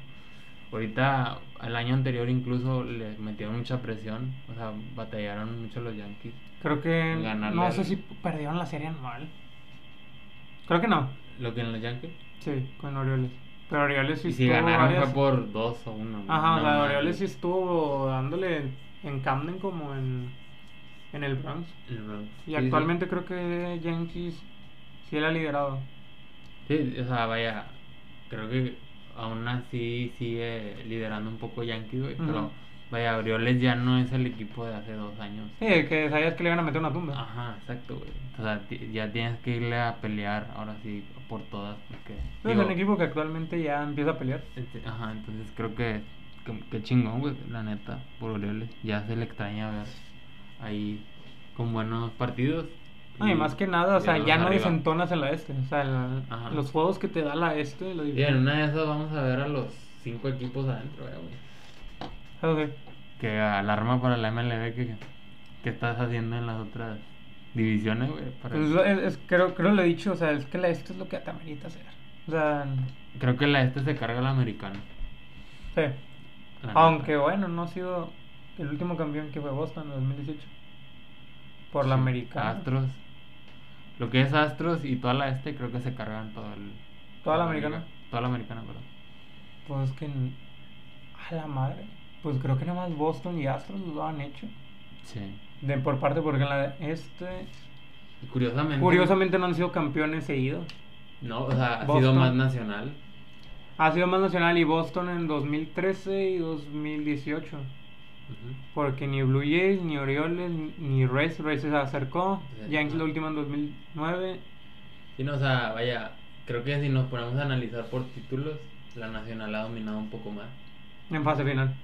Speaker 1: Ahorita, el año anterior incluso les metieron mucha presión. O sea, batallaron mucho los Yankees.
Speaker 2: Creo que
Speaker 1: Ganarle
Speaker 2: no
Speaker 1: al-
Speaker 2: sé si perdieron la serie anual. Creo que no.
Speaker 1: Lo que en los Yankees.
Speaker 2: Sí, con Orioles. Pero Orioles sí
Speaker 1: Y si
Speaker 2: estuvo
Speaker 1: ganaron
Speaker 2: varias-
Speaker 1: fue por dos o uno.
Speaker 2: Ajá, o sea, Orioles sí estuvo dándole en Camden como en, en el Bronx.
Speaker 1: El Bronx.
Speaker 2: Y
Speaker 1: Sí, sí.
Speaker 2: actualmente creo que Yankees sí la ha liderado.
Speaker 1: Sí, o sea, vaya, creo que aún así sigue liderando un poco Yankees, güey, pero vaya, Orioles ya no es el equipo de hace dos años.
Speaker 2: Sí, que sabías que le iban a meter una tumba.
Speaker 1: Ajá, exacto, güey. O sea, ya tienes que irle a pelear ahora sí por todas, porque...
Speaker 2: es
Speaker 1: digo,
Speaker 2: un equipo que actualmente ya empieza a pelear.
Speaker 1: este, ajá, entonces creo que, que, que chingón, güey, la neta, por Orioles. Ya se le extraña ver ahí con buenos partidos.
Speaker 2: No, y más que nada, o sea, ya no
Speaker 1: arriba.
Speaker 2: desentonas en la este. O sea, los juegos que te da la este, la
Speaker 1: Y en una de esas vamos a ver a los cinco equipos adentro, eh, güey.
Speaker 2: Sí.
Speaker 1: que alarma para la MLB que, que estás haciendo en las otras divisiones, güey. para-
Speaker 2: Pues es- es- creo, creo lo he dicho, o sea, es que la este es lo que te amerita hacer. O sea,
Speaker 1: Creo que la este se carga la americana.
Speaker 2: sí. Aunque
Speaker 1: neta.
Speaker 2: bueno, no ha sido el último campeón que fue Boston en 2018. Por la americana.
Speaker 1: Astros. Lo que es Astros y toda la este creo que se cargan todo el...
Speaker 2: ¿Toda la americana?
Speaker 1: Toda la americana, perdón.
Speaker 2: Pues que. A la madre. Pues creo que nada más Boston y Astros lo han hecho.
Speaker 1: Sí.
Speaker 2: De, por parte, porque en la este.
Speaker 1: Y curiosamente...
Speaker 2: Curiosamente no han sido campeones seguidos.
Speaker 1: No, o sea, ha sido más nacional.
Speaker 2: Ha sido más nacional y Boston en 2013 y 2018.
Speaker 1: Ujú.
Speaker 2: Porque ni Blue Jays, ni Orioles, ni Rays, Rays se acercó.
Speaker 1: Sí.
Speaker 2: Yankees la última en 2009.
Speaker 1: Sí, no, o sea, vaya, creo que si nos ponemos a analizar por títulos, la nacional ha dominado un poco más.
Speaker 2: En fase final.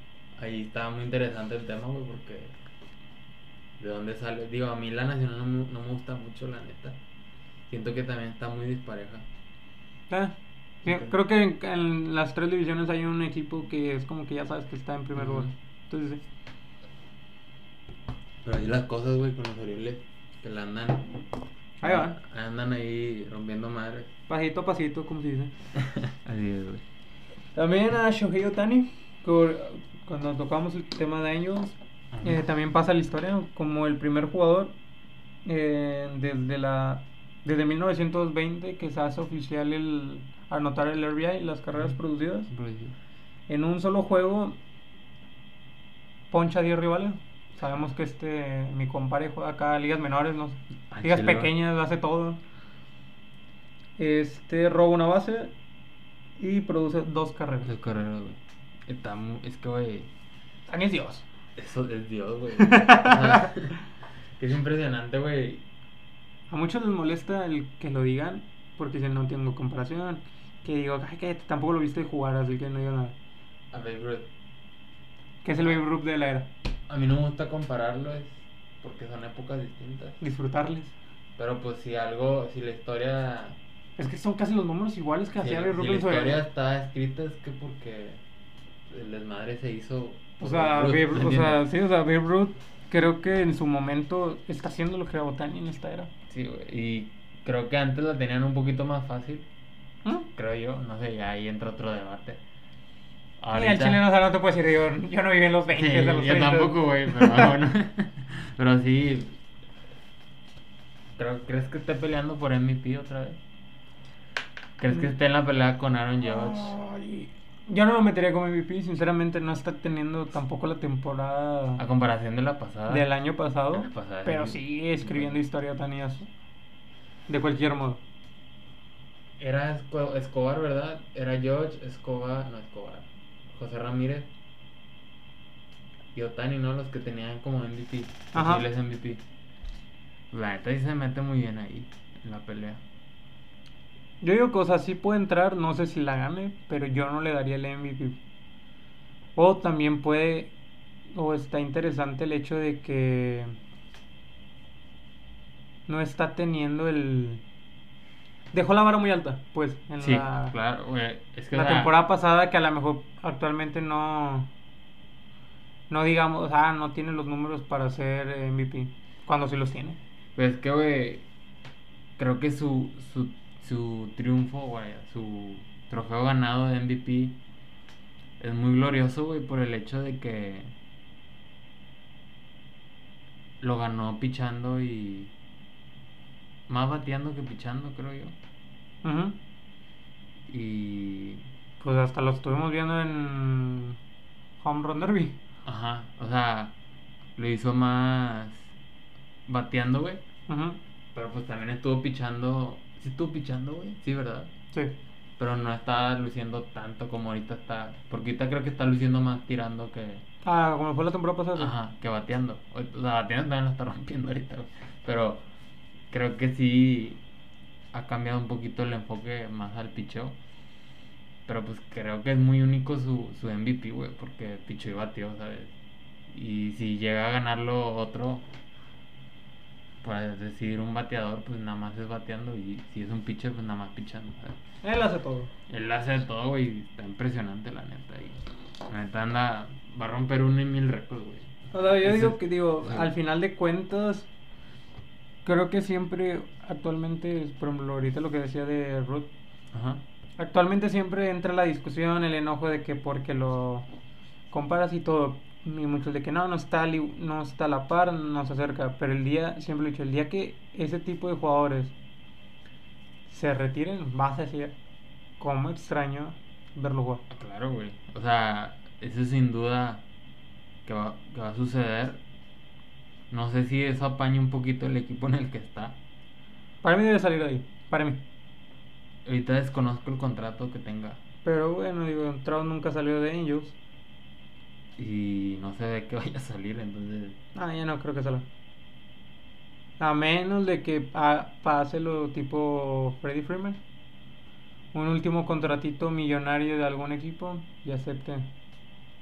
Speaker 1: Ahí está muy interesante el tema, güey, porque de dónde sale. Digo, a mí la nacional no me, no me gusta mucho, la neta. Siento que también está muy dispareja.
Speaker 2: Ah, sí. Creo que en, en las tres divisiones hay un equipo que es como que ya sabes que está en primer
Speaker 1: Ujú.
Speaker 2: lugar. Entonces, sí.
Speaker 1: Pero ahí las cosas, güey, con los Orioles, que la andan.
Speaker 2: Ahí van.
Speaker 1: Andan ahí rompiendo madres.
Speaker 2: pasito a pasito, como se dice.
Speaker 1: Así es, güey.
Speaker 2: También a Shohei Otani, cu- cuando tocamos el tema de años, eh, también pasa la historia como el primer jugador eh, desde la desde 1920 que se hace oficial el anotar el RBI, las carreras producidas. En un solo juego poncha a 10 rivales. Sabemos que este mi compadre juega acá ligas menores, no
Speaker 1: Al
Speaker 2: ligas
Speaker 1: chile, va.
Speaker 2: pequeñas, hace todo. Este roba una base y produce dos carreras.
Speaker 1: Los carreras, güey. Está Es que, güey.
Speaker 2: Tani es Dios.
Speaker 1: Eso es Dios, güey. Es impresionante, güey.
Speaker 2: A muchos les molesta el que lo digan porque dicen no tengo comparación. Que digo, ay, que tampoco lo viste jugar, así que no digo nada.
Speaker 1: A Babe Ruth.
Speaker 2: Que es el Babe Ruth de la era.
Speaker 1: A mí no me gusta compararlo es porque son épocas distintas.
Speaker 2: Disfrutarles.
Speaker 1: Pero pues si algo, si la historia...
Speaker 2: Es que son casi los números iguales que
Speaker 1: Si,
Speaker 2: hacía
Speaker 1: si
Speaker 2: Babe Ruth
Speaker 1: la
Speaker 2: en su
Speaker 1: historia
Speaker 2: era.
Speaker 1: está escrita es que porque el desmadre se hizo...
Speaker 2: O sea,
Speaker 1: Babe Ruth,
Speaker 2: o
Speaker 1: ¿me
Speaker 2: sea, sí, o sea, Babe Ruth creo que en su momento está haciendo lo que era Otani en esta era.
Speaker 1: Sí. Y creo que antes la tenían un poquito más fácil,
Speaker 2: ¿Mm?
Speaker 1: creo yo. No sé, ya ahí entra otro debate.
Speaker 2: Y el chileno, o sea, no te puedo decir, yo, yo no viví en los 20,
Speaker 1: Sí,
Speaker 2: de los
Speaker 1: yo
Speaker 2: 30.
Speaker 1: tampoco, güey, pero bueno. pero sí. Creo, ¿Crees que esté peleando por MVP otra vez? ¿Crees que esté en la pelea con Aaron Judge?
Speaker 2: Ay, Yo no lo metería como MVP, sinceramente no está teniendo tampoco la temporada
Speaker 1: A comparación de la pasada.
Speaker 2: del año pasado,
Speaker 1: La pasada,
Speaker 2: pero
Speaker 1: sí.
Speaker 2: sigue escribiendo historia Tanías de cualquier modo.
Speaker 1: Era Esco- Escobar, ¿verdad? Era Judge, Escobar, no Escobar. José Ramírez. Y Otani, ¿no? Los que tenían como MVP.
Speaker 2: Ajá.
Speaker 1: Posibles MVP. La neta sí se mete muy bien ahí, en la pelea.
Speaker 2: Yo digo que, o sea, sí puede entrar, no sé si la gane, pero yo no le daría el MVP. O también puede, o está interesante el hecho de que no está teniendo el... Dejó la vara muy alta, pues, en
Speaker 1: Sí,
Speaker 2: la,
Speaker 1: claro, güey. Es que
Speaker 2: la
Speaker 1: o sea,
Speaker 2: temporada pasada que a lo mejor actualmente no... No digamos, ah, no tiene los números para ser MVP, cuando sí los tiene.
Speaker 1: Pues es que, güey, creo que su, su, su triunfo, güey, su trofeo ganado de MVP es muy glorioso, güey, por el hecho de que lo ganó pichando y más bateando que pichando, creo yo.
Speaker 2: Ujú.
Speaker 1: Y,
Speaker 2: Pues hasta lo estuvimos viendo en Home Run Derby.
Speaker 1: ajá, o sea, lo hizo más bateando, güey,
Speaker 2: Ujú.
Speaker 1: pero pues también estuvo pichando, sí estuvo pichando, güey, sí, ¿verdad?
Speaker 2: Sí.
Speaker 1: Pero no está luciendo tanto como ahorita está. Porque ahorita creo que está luciendo más tirando que.
Speaker 2: Ah, como fue la temporada pasada.
Speaker 1: Ajá, que bateando. O o sea, bateando también lo está rompiendo ahorita. güey. Pero creo que sí ha cambiado un poquito el enfoque más al picheo. Pero pues creo que es muy único su, su MVP, güey. Porque pichó y batió, ¿sabes? Y si llega a ganarlo otro, pues decir un bateador, pues nada más es bateando. Y si es un pitcher, pues nada más pichando, ¿sabes?
Speaker 2: Él hace todo.
Speaker 1: Él hace todo, güey. Está impresionante, la neta. Y la neta anda. Va a romper un y mil récords, güey.
Speaker 2: O sea, yo digo que, digo, al final de cuentas, creo que siempre, actualmente, por ejemplo, ahorita lo que decía de Ruth,
Speaker 1: Ajá.
Speaker 2: actualmente siempre entra la discusión, el enojo de que porque lo comparas y todo, y muchos de que no, no está, no está a la par, no se acerca, pero el día, siempre he dicho, el día que ese tipo de jugadores se retiren, vas a decir, cómo extraño verlo jugar.
Speaker 1: Claro, güey. O sea, eso sin duda que va, que va a suceder. No sé si eso apaña un poquito el equipo en el que está.
Speaker 2: Para mí debe salir de ahí, para mí.
Speaker 1: Ahorita desconozco el contrato que tenga.
Speaker 2: Pero bueno, digo, Trout nunca salió de Angels.
Speaker 1: Y no sé de qué vaya a salir, entonces.
Speaker 2: Ah, ya no creo que salga. A menos de que pa- pase lo tipo Freddy Freeman. Un último contratito millonario de algún equipo y acepte.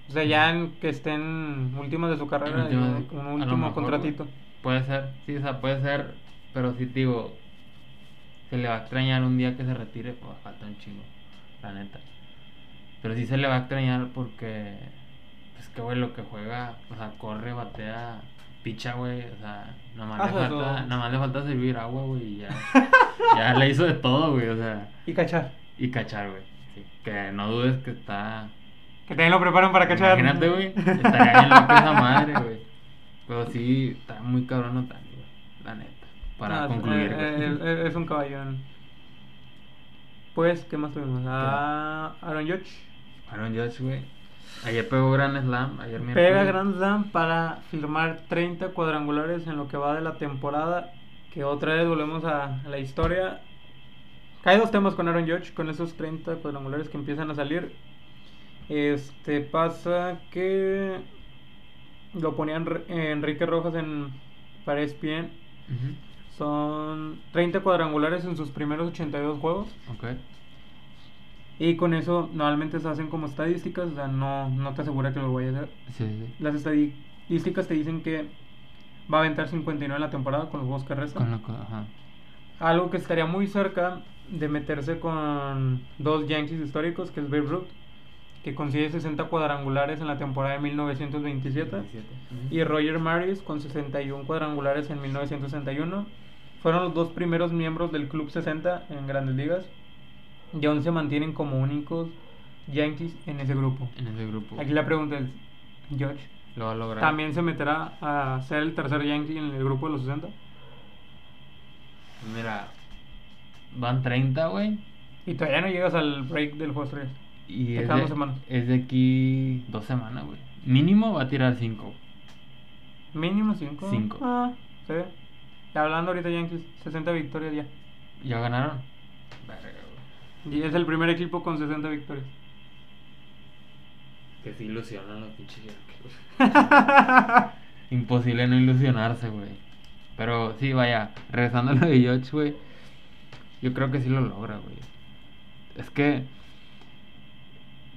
Speaker 2: O sea, ya en que estén últimas de su carrera, un último
Speaker 1: mejor,
Speaker 2: contratito.
Speaker 1: Puede ser, sí, o sea, puede ser. Pero sí, te digo. Se le va a extrañar un día que se retire, pues falta un chingo, la neta. Pero sí se le va a extrañar porque. Que, güey, lo que juega, o sea, corre, batea, picha, güey, o sea, nomás,
Speaker 2: Hace
Speaker 1: le,
Speaker 2: todo.
Speaker 1: falta, nomás le falta servir agua, güey, y ya. ya le hizo de todo, güey, o sea,
Speaker 2: Y cachar.
Speaker 1: y cachar, güey. Sí, que no dudes que está.
Speaker 2: Que también lo preparan para cachar.
Speaker 1: Imagínate, güey, estaría bien loca esa madre, güey. Pero sí, está muy cabrón Otani, güey, la neta. Para
Speaker 2: Ah,
Speaker 1: concluir,
Speaker 2: eh,
Speaker 1: güey.
Speaker 2: eh, es un caballón. Pues, ¿qué más tuvimos? Ah, Aaron Judge.
Speaker 1: Aaron Judge, güey. Ayer pegó Gran Slam, ayer miércoles.
Speaker 2: Pega Grand Slam para firmar 30 cuadrangulares en lo que va de la temporada. Que otra vez volvemos a, a la historia. Hay dos temas con Aaron Judge, con esos 30 cuadrangulares que empiezan a salir. Este pasa que lo ponían Enrique Rojas en para ESPN son 30 cuadrangulares en sus primeros 82 juegos.
Speaker 1: Ok.
Speaker 2: Y con eso normalmente se hacen como estadísticas, o sea, no, no te asegura que lo vaya a hacer.
Speaker 1: Sí, sí.
Speaker 2: Las estadísticas te dicen que va a aventar 59 en la temporada con los juegos que restan.
Speaker 1: Con lo que- ajá.
Speaker 2: Algo que estaría muy cerca de meterse con dos Yankees históricos, que es Babe Ruth, que consigue 60 cuadrangulares en la temporada de 1927.
Speaker 1: 27. Ujú.
Speaker 2: Y Roger Maris con 61 cuadrangulares en 1961. Fueron los dos primeros miembros del Club 60 en Grandes Ligas. Y aún se mantienen como únicos Yankees en ese grupo.
Speaker 1: En ese grupo.
Speaker 2: Aquí la pregunta es, George,
Speaker 1: Lo va a lograr.
Speaker 2: ¿también se meterá a ser el tercer Yankee en el grupo de los 60?
Speaker 1: Mira, van 30, güey.
Speaker 2: Y todavía no llegas al break del juego estrellas.
Speaker 1: Y
Speaker 2: Te
Speaker 1: es
Speaker 2: quedan
Speaker 1: de,
Speaker 2: dos semanas.
Speaker 1: es de aquí dos semanas, güey. Mínimo va a tirar 5.
Speaker 2: Mínimo 5.
Speaker 1: Cinco.
Speaker 2: Ah, sí. Hablando ahorita Yankees, 60 victorias ya.
Speaker 1: ¿Ya ganaron? Verga.
Speaker 2: Y es el primer equipo con 60 victorias.
Speaker 1: Que se ilusionan los pinches Yankees. Imposible no ilusionarse, güey. Pero sí, vaya, regresando a lo de George, güey. Yo creo que sí lo logra, güey. Es que.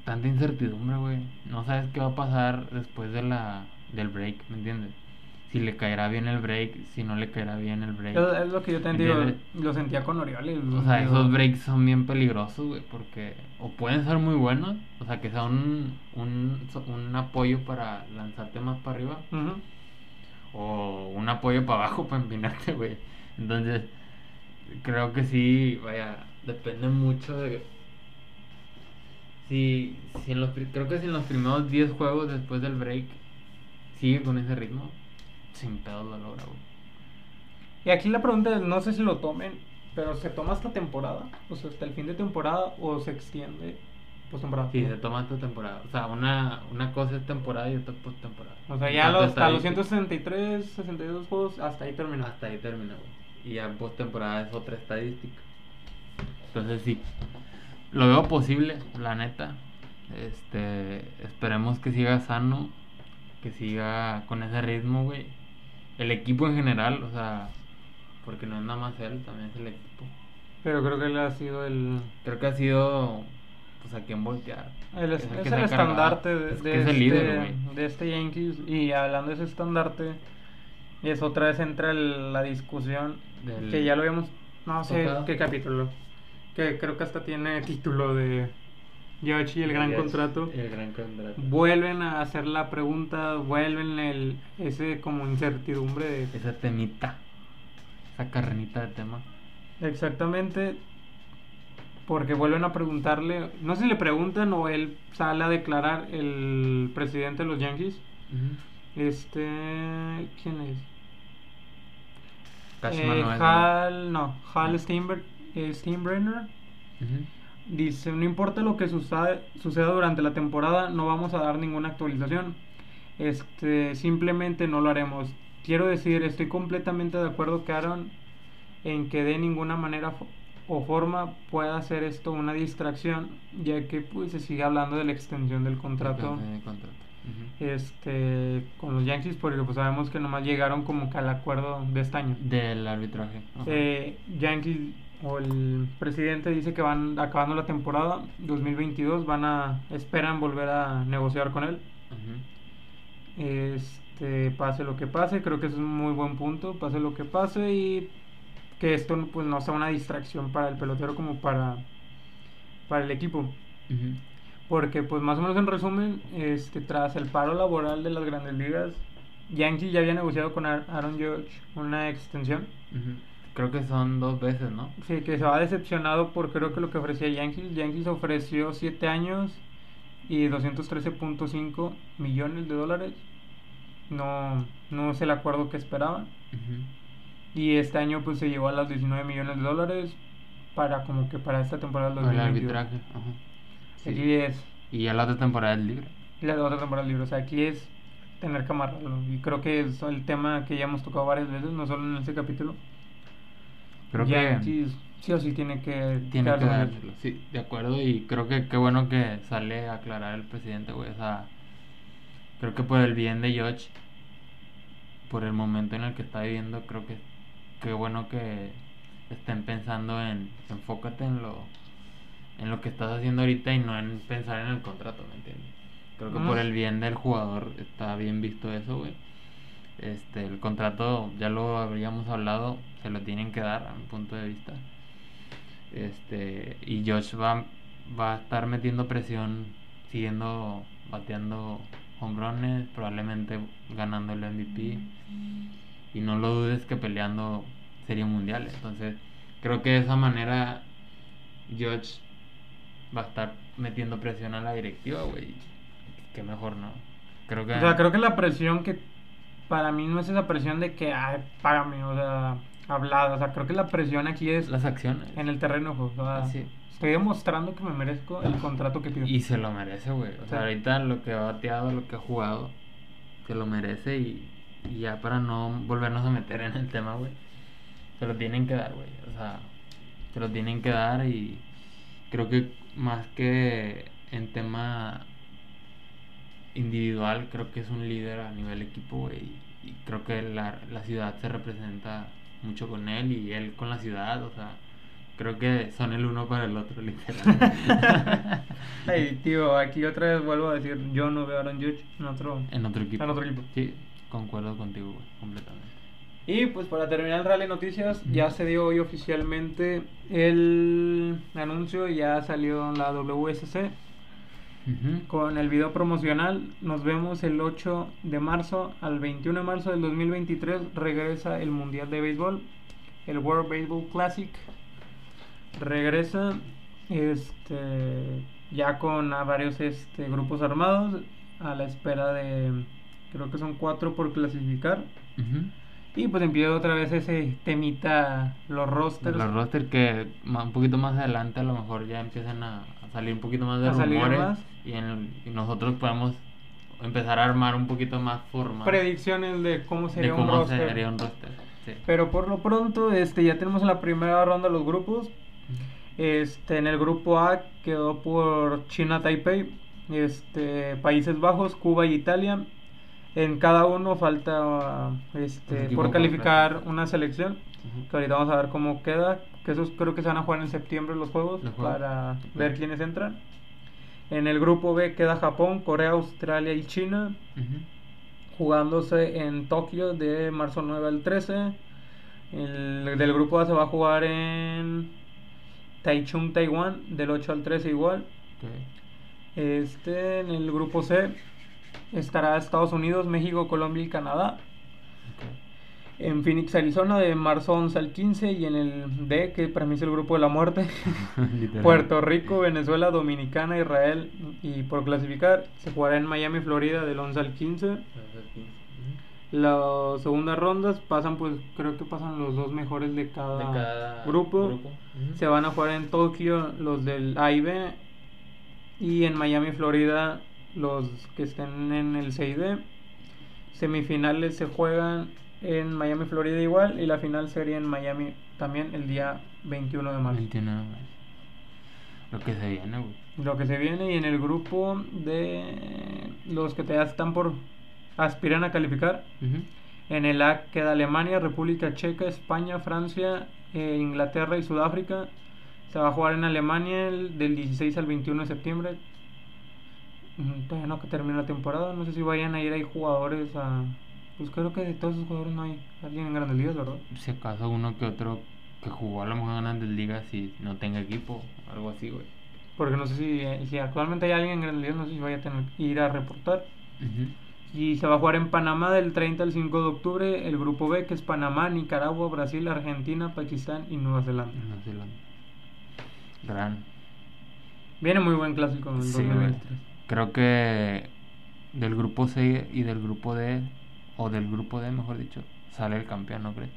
Speaker 1: Tanta incertidumbre, güey. No sabes qué va a pasar después de la, del break, ¿me entiendes? Si le caerá bien el break, si no le caerá bien el break.
Speaker 2: Es, es lo que yo te digo,
Speaker 1: ¿Entiendes?
Speaker 2: lo sentía con Orioles.
Speaker 1: O sea,
Speaker 2: digo,
Speaker 1: esos breaks son bien peligrosos, güey, porque o pueden ser muy buenos, o sea, que sea un, un, un apoyo para lanzarte más para arriba, o un apoyo para abajo para empinarte, güey. Entonces, creo que sí, vaya, depende mucho de... Si, si en los, creo que si en los primeros 10 juegos después del break sigue con ese ritmo, sin pedos lo logra, güey.
Speaker 2: Y aquí la pregunta es, no sé si lo tomen, pero ¿se toma hasta temporada? O sea, hasta el fin de temporada o se extiende postemporada.
Speaker 1: Sí, se toma esta temporada. O sea, una, una cosa es temporada y otra postemporada.
Speaker 2: O sea, ya
Speaker 1: cuanto a
Speaker 2: los, hasta los
Speaker 1: estadística,
Speaker 2: 163, 62 juegos, hasta ahí terminó.
Speaker 1: Hasta ahí termina, güey. Y ya postemporada es otra estadística. Entonces sí, lo veo posible, la neta. Este, esperemos que siga sano, que siga con ese ritmo, güey. El equipo en general, o sea, porque no es nada más él, también es el equipo.
Speaker 2: Pero creo que él ha sido el,
Speaker 1: Creo que ha sido, pues a quien voltear.
Speaker 2: el, es,
Speaker 1: Es el
Speaker 2: es estandarte de,
Speaker 1: Es
Speaker 2: este,
Speaker 1: el líder, güey.
Speaker 2: de este Yankees. Y hablando de ese estandarte, y es otra vez entra el- la discusión
Speaker 1: Del-
Speaker 2: que ya lo habíamos, no sé
Speaker 1: Tocado.
Speaker 2: qué capítulo, que creo que hasta tiene título de George y el gran contrato.
Speaker 1: El gran contrato.
Speaker 2: Vuelven a hacer la pregunta, vuelven el, ese como incertidumbre de
Speaker 1: Esa temita. Esa carrenita de tema.
Speaker 2: Exactamente. Porque vuelven a preguntarle, no sé si le preguntan o él sale a declarar el presidente de los Yankees. Este, ¿quién es?
Speaker 1: Cashman
Speaker 2: Eh,
Speaker 1: no
Speaker 2: Hal, no, Hal Steinbrenner. Dice, no importa lo que suceda, suceda durante la temporada, no vamos a dar ninguna actualización. Este, simplemente no lo haremos. Quiero decir, estoy completamente de acuerdo, Aaron, en que de ninguna manera fo- o forma pueda hacer esto una distracción, ya que pues se sigue hablando de la extensión del contrato este con los Yankees, porque pues sabemos que nomás llegaron como que al acuerdo de este año.
Speaker 1: Del arbitraje.
Speaker 2: Eh, Yankees o el presidente dice que van acabando la temporada 2022 van a esperan volver a negociar con él. Este pase lo que pase creo que es un muy buen punto pase lo que pase y que esto pues no sea una distracción para el pelotero como para para el equipo. Porque pues más o menos en resumen este tras el paro laboral de las Grandes Ligas Yankees ya había negociado con Ar- Aaron Judge una extensión.
Speaker 1: Creo que son dos veces, ¿no?
Speaker 2: Sí, que se va decepcionado por creo que lo que ofrecía Yankees. Yankees ofreció 7 años y 213.5 millones de dólares. No, no es el acuerdo que esperaban.
Speaker 1: Ujú.
Speaker 2: Y este año pues se llevó a los 19 millones de dólares para como que para esta temporada del
Speaker 1: El
Speaker 2: 2022.
Speaker 1: arbitraje. Ajá. Sí.
Speaker 2: Aquí es
Speaker 1: Y ya la otra temporada es libre.
Speaker 2: la otra temporada libre. O sea, aquí es tener que amarrarlo. Y creo que es el tema que ya hemos tocado varias veces, no solo en este capítulo.
Speaker 1: Creo
Speaker 2: Yankees sí o sí tiene que
Speaker 1: que tiene que dárselo. Sí, de acuerdo. Y creo que qué bueno que sale a aclarar el presidente, güey. O sea, creo que por el bien de George, por el momento en el que está viviendo, creo que, qué bueno que estén pensando en enfócate en lo en lo que estás haciendo ahorita y no en pensar en el contrato, ¿me entiendes? Creo que por el bien del jugador está bien visto eso, güey. Este, el contrato, ya lo habríamos hablado, se lo tienen que dar a mi punto de vista. Este, y Josh va, va a estar metiendo presión, siguiendo bateando hombrones, probablemente ganando el MVP. Y no lo dudes que peleando sería mundial. Entonces, creo que de esa manera George va a estar metiendo presión a la directiva, güey. Que mejor no.
Speaker 2: Creo que... O sea, creo que la presión que para mí no es esa presión de que, ay, págame, o sea, hablada. O sea, creo que la presión aquí es...
Speaker 1: Las acciones.
Speaker 2: En el terreno, o sea, Estoy demostrando que me merezco el contrato que pido.
Speaker 1: Y se lo merece, güey. O sea, ahorita lo que ha bateado, lo que ha jugado, se lo merece y, y ya para no volvernos a meter en el tema, güey. Se lo tienen que dar, güey. O sea, se lo tienen que dar y creo que más que en tema individual, creo que es un líder a nivel equipo, güey. Y creo que la, la ciudad se representa mucho con él y él con la ciudad, o sea, creo que son el uno para el otro, literal.
Speaker 2: Ay, tío, aquí otra vez vuelvo a decir, yo no veo a Aaron Judge en otro,
Speaker 1: en otro equipo.
Speaker 2: En otro equipo.
Speaker 1: Sí, concuerdo contigo, güey, completamente.
Speaker 2: Y pues para terminar el Rally Noticias, ya se dio hoy oficialmente el anuncio, ya salió en la WSC. Con el video promocional, nos vemos el 8 de marzo al 21 de marzo del 2023. Regresa el Mundial de Béisbol, el World Baseball Classic. Regresa este, ya con varios este, grupos armados a la espera de, creo que son cuatro por clasificar. Y pues empieza otra vez ese temita, los rosters.
Speaker 1: Los rosters que un poquito más adelante a lo mejor ya empiezan a, salir un poquito más de rumores. Y, en nosotros podemos empezar a armar un poquito más forma.
Speaker 2: Predicciones de cómo sería un roster.
Speaker 1: Sería un roster
Speaker 2: Pero por lo pronto este ya tenemos en la primera ronda los grupos. Este, en el grupo A quedó por China Taipei, este, Países Bajos, Cuba y Italia. En cada uno falta este, por calificar una selección. Que ahorita vamos a ver cómo queda. Que esos creo que se van a jugar en septiembre los juegos, para ver quiénes entran. En el grupo B queda Japón, Corea, Australia y China. Jugándose en Tokio de marzo 9 al 13. El del grupo A se va a jugar en Taichung, Taiwán, del 8 al 13 igual. Este, en el grupo C estará Estados Unidos, México, Colombia y Canadá. En Phoenix, Arizona, de marzo 11 al 15. Y en el D, que para mí es el grupo de la muerte, Puerto Rico, Venezuela, Dominicana, Israel. Y por clasificar, se jugará en Miami, Florida, del 11 al 15. Las segundas rondas pasan, pues creo que pasan los dos mejores de cada, grupo. Se van a jugar en Tokio los del A y B. Y en Miami, Florida, los que estén en el CID. Semifinales se juegan en Miami, Florida igual y la final sería en Miami también el día 21 de marzo.
Speaker 1: 21 de marzo. Lo que se viene, güey.
Speaker 2: Lo que se viene y en el grupo de los que te están por aspiran a calificar. En el A queda Alemania, República Checa, España, Francia, eh, Inglaterra y Sudáfrica. Se va a jugar en Alemania del 16 al 21 de septiembre todavía no que termine la temporada. No sé si vayan a ir ahí jugadores a. Pues creo que de todos esos jugadores no hay alguien en Grandes Ligas, ¿verdad?
Speaker 1: Si acaso uno que otro que jugó a lo mejor en Grandes Ligas y no tenga equipo, algo así, güey.
Speaker 2: Porque no sé si, eh, si actualmente hay alguien en Grandes Ligas, no sé si vaya a tener que ir a reportar. Y se va a jugar en Panamá del 30 al 5 de octubre el grupo B, que es Panamá, Nicaragua, Brasil, Argentina, Pakistán y Nueva Zelanda.
Speaker 1: Nueva Zelanda. Gran.
Speaker 2: Viene muy buen clásico en el sí, 2023
Speaker 1: creo que del grupo C y del grupo D, o del grupo D, mejor dicho, sale el campeón, ¿no crees?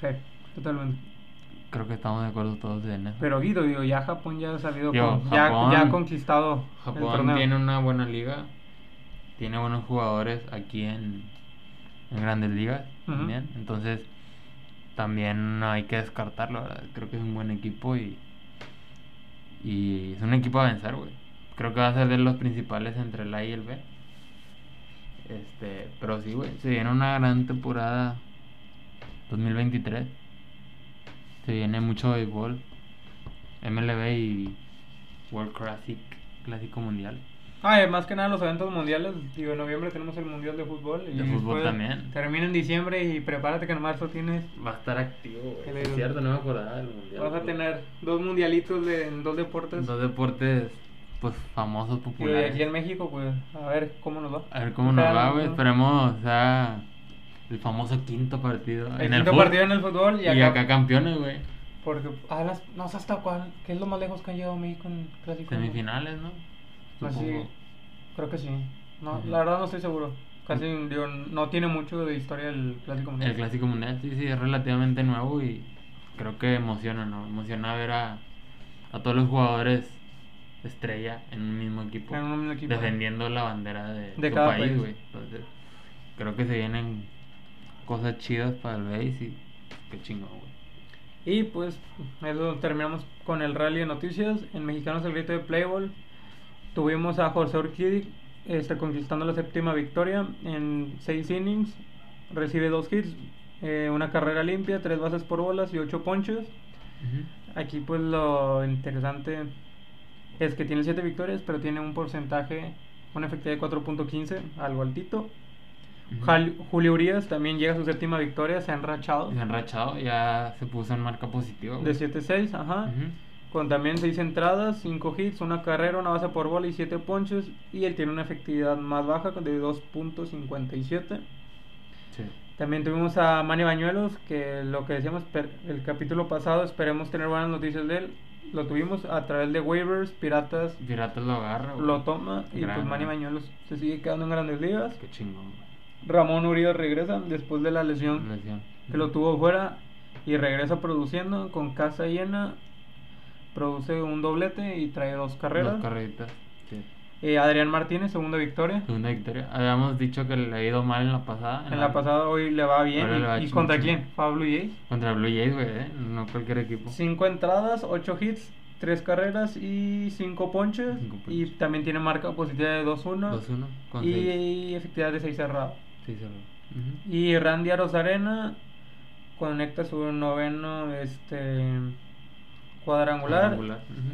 Speaker 2: Sí, totalmente.
Speaker 1: Creo que estamos de acuerdo todos en eso.
Speaker 2: Pero Guido, digo, ya Japón ya ha salido, con, ya, ya, ha conquistado.
Speaker 1: Japón tiene una buena liga, tiene buenos jugadores aquí en, en Grandes Ligas también. Entonces, también no hay que descartarlo, ¿verdad? Creo que es un buen equipo y, y es un equipo a vencer, güey creo que va a ser de los principales entre el A y el B. Este, pero sí, güey, se viene una gran temporada 2023. Se viene mucho béisbol. MLB y World Classic, Clásico Mundial.
Speaker 2: Ah, y más que nada los eventos mundiales. Digo, en noviembre tenemos el Mundial de Fútbol. Y
Speaker 1: De fútbol también.
Speaker 2: Termina en diciembre y prepárate que en marzo tienes...
Speaker 1: Va a estar activo,
Speaker 2: El-
Speaker 1: Es cierto, no me acordaba del mundial.
Speaker 2: Vas a
Speaker 1: güey.
Speaker 2: tener dos mundialitos de, en dos deportes.
Speaker 1: dos deportes, pues famosos,
Speaker 2: Y
Speaker 1: populares.
Speaker 2: aquí en México, pues, a ver cómo nos va.
Speaker 1: A ver cómo nos va, güey. Esperemos, o sea, el famoso quinto partido.
Speaker 2: El
Speaker 1: en
Speaker 2: quinto partido en el fútbol y
Speaker 1: Y
Speaker 2: acá,
Speaker 1: acá, campeones, güey.
Speaker 2: Porque, ah, las, no sé hasta cuál, ¿qué es lo más lejos que han llegado México en clásico?
Speaker 1: Semifinales, ¿no?
Speaker 2: Pues sí,
Speaker 1: Supongo.
Speaker 2: creo que sí. No, la verdad no estoy seguro. Casi, digo, no tiene mucho de historia el clásico mundial.
Speaker 1: El Clásico Mundial, sí, sí, es relativamente nuevo y creo que emociona, ¿no? Emociona ver a, a todos los jugadores estrella en un mismo equipo.
Speaker 2: En un mismo equipo.
Speaker 1: Defendiendo la bandera de,
Speaker 2: De
Speaker 1: su
Speaker 2: cada
Speaker 1: país, güey. Entonces, creo que se vienen cosas chidas para el base y qué chingón, güey.
Speaker 2: Y pues, eso terminamos con el rally de noticias. En Mexicanos el grito de Playboy. Tuvimos a José Urquidi este, conquistando la séptima victoria en seis innings. Recibe dos hits, eh, una carrera limpia, tres bases por bolas y ocho ponches. Aquí pues lo interesante es que tiene 7 victorias, pero tiene un porcentaje, una efectividad de 4.15, algo altito. Jal- Julio Urias también llega a su séptima victoria, se ha enrachado
Speaker 1: Se han rachado, ya se puso en marca positiva.
Speaker 2: de
Speaker 1: güey.
Speaker 2: 7-6, ajá. Con también 6 entradas, 5 hits, una carrera, una base por bola y 7 ponches. Y él tiene una efectividad más baja de 2.57.
Speaker 1: Sí.
Speaker 2: También tuvimos a Manny Bañuelos, que lo que decíamos el capítulo pasado, esperemos tener buenas noticias de él. Lo tuvimos a través de waivers, Piratas
Speaker 1: Piratas lo agarra, güey.
Speaker 2: lo toma y
Speaker 1: Gran,
Speaker 2: pues Manny. Bañuelos se sigue quedando en grandes ligas.
Speaker 1: Qué chingón.
Speaker 2: Ramón Urias regresa después de la lesión
Speaker 1: Lesión.
Speaker 2: que lo tuvo fuera y regresa produciendo con casa llena. Produce un doblete y trae dos carreras.
Speaker 1: Dos carreritas. Sí.
Speaker 2: Eh, Adrián Martínez, segunda victoria.
Speaker 1: Segunda victoria. Habíamos dicho que le ha ido mal en la pasada.
Speaker 2: En la pasada hoy le va bien. ¿Y,
Speaker 1: le va
Speaker 2: y contra quién? Pablo Yates.
Speaker 1: Contra Blue Jays, güey, ¿eh? No cualquier equipo.
Speaker 2: Cinco entradas, ocho hits, tres carreras y cinco ponches.
Speaker 1: Cinco ponches.
Speaker 2: Y también tiene marca positiva de 2-1.
Speaker 1: 2-1 con
Speaker 2: Y efectividad de 6 cerrados.
Speaker 1: Sí, cerró. Ujú.
Speaker 2: Y Randy Arozarena conecta su noveno este cuadrangular.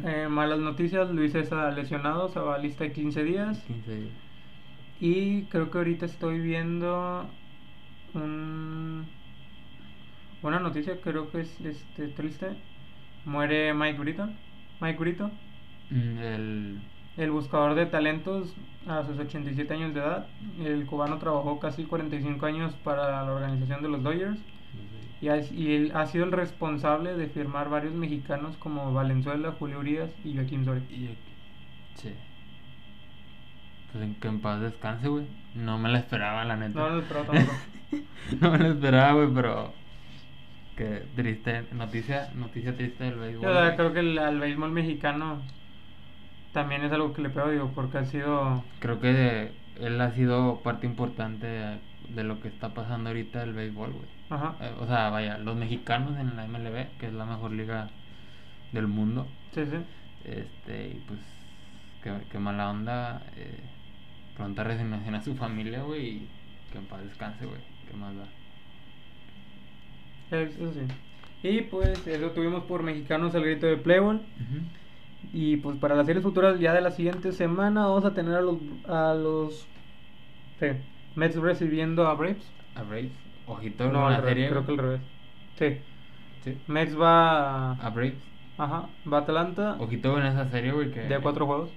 Speaker 2: Eh, malas noticias, Luis César lesionado, se va a lista de 15 días.
Speaker 1: 15 días.
Speaker 2: Y creo que ahorita estoy viendo un, una noticia, creo que es este, triste. Muere Mike Brito. Mike Brito,
Speaker 1: Mm, El.
Speaker 2: el buscador de talentos a sus 87 años de edad. El cubano trabajó casi 45 años para la organización de los Dodgers. Y, ha- y él ha sido el responsable de firmar varios mexicanos como Valenzuela, Julio Urias y Joaquín Soria.
Speaker 1: Y Sí. Pues en que en paz descanse, güey. No me la esperaba, la neta.
Speaker 2: No, no, pero tampoco.
Speaker 1: no me la esperaba, güey, pero. Qué triste. Noticia, noticia triste del béisbol.
Speaker 2: Yo, la creo que el- al béisbol mexicano también es algo que le pego, digo, porque ha sido...
Speaker 1: Creo que él ha sido parte importante de, lo que está pasando ahorita del béisbol, güey.
Speaker 2: Ajá.
Speaker 1: Eh, O sea, vaya, los mexicanos en la MLB, que es la mejor liga del mundo.
Speaker 2: Sí, sí.
Speaker 1: Este, y pues, qué, qué mala onda. Eh, pronta resignación a su familia, güey. Y que en paz descanse, güey. Qué más da.
Speaker 2: Eso sí. Y pues eso tuvimos por mexicanos el grito de Playboy. Y pues para las series futuras ya de la siguiente semana vamos a tener a los a los sí, Mets recibiendo a Braves.
Speaker 1: A Braves, ojito
Speaker 2: No, al
Speaker 1: serie.
Speaker 2: creo que al revés. Sí.
Speaker 1: Sí.
Speaker 2: Mets va
Speaker 1: A Braves,
Speaker 2: ajá, va a Atlanta
Speaker 1: ojito con esa serie, güey. Que
Speaker 2: de cuatro juegos.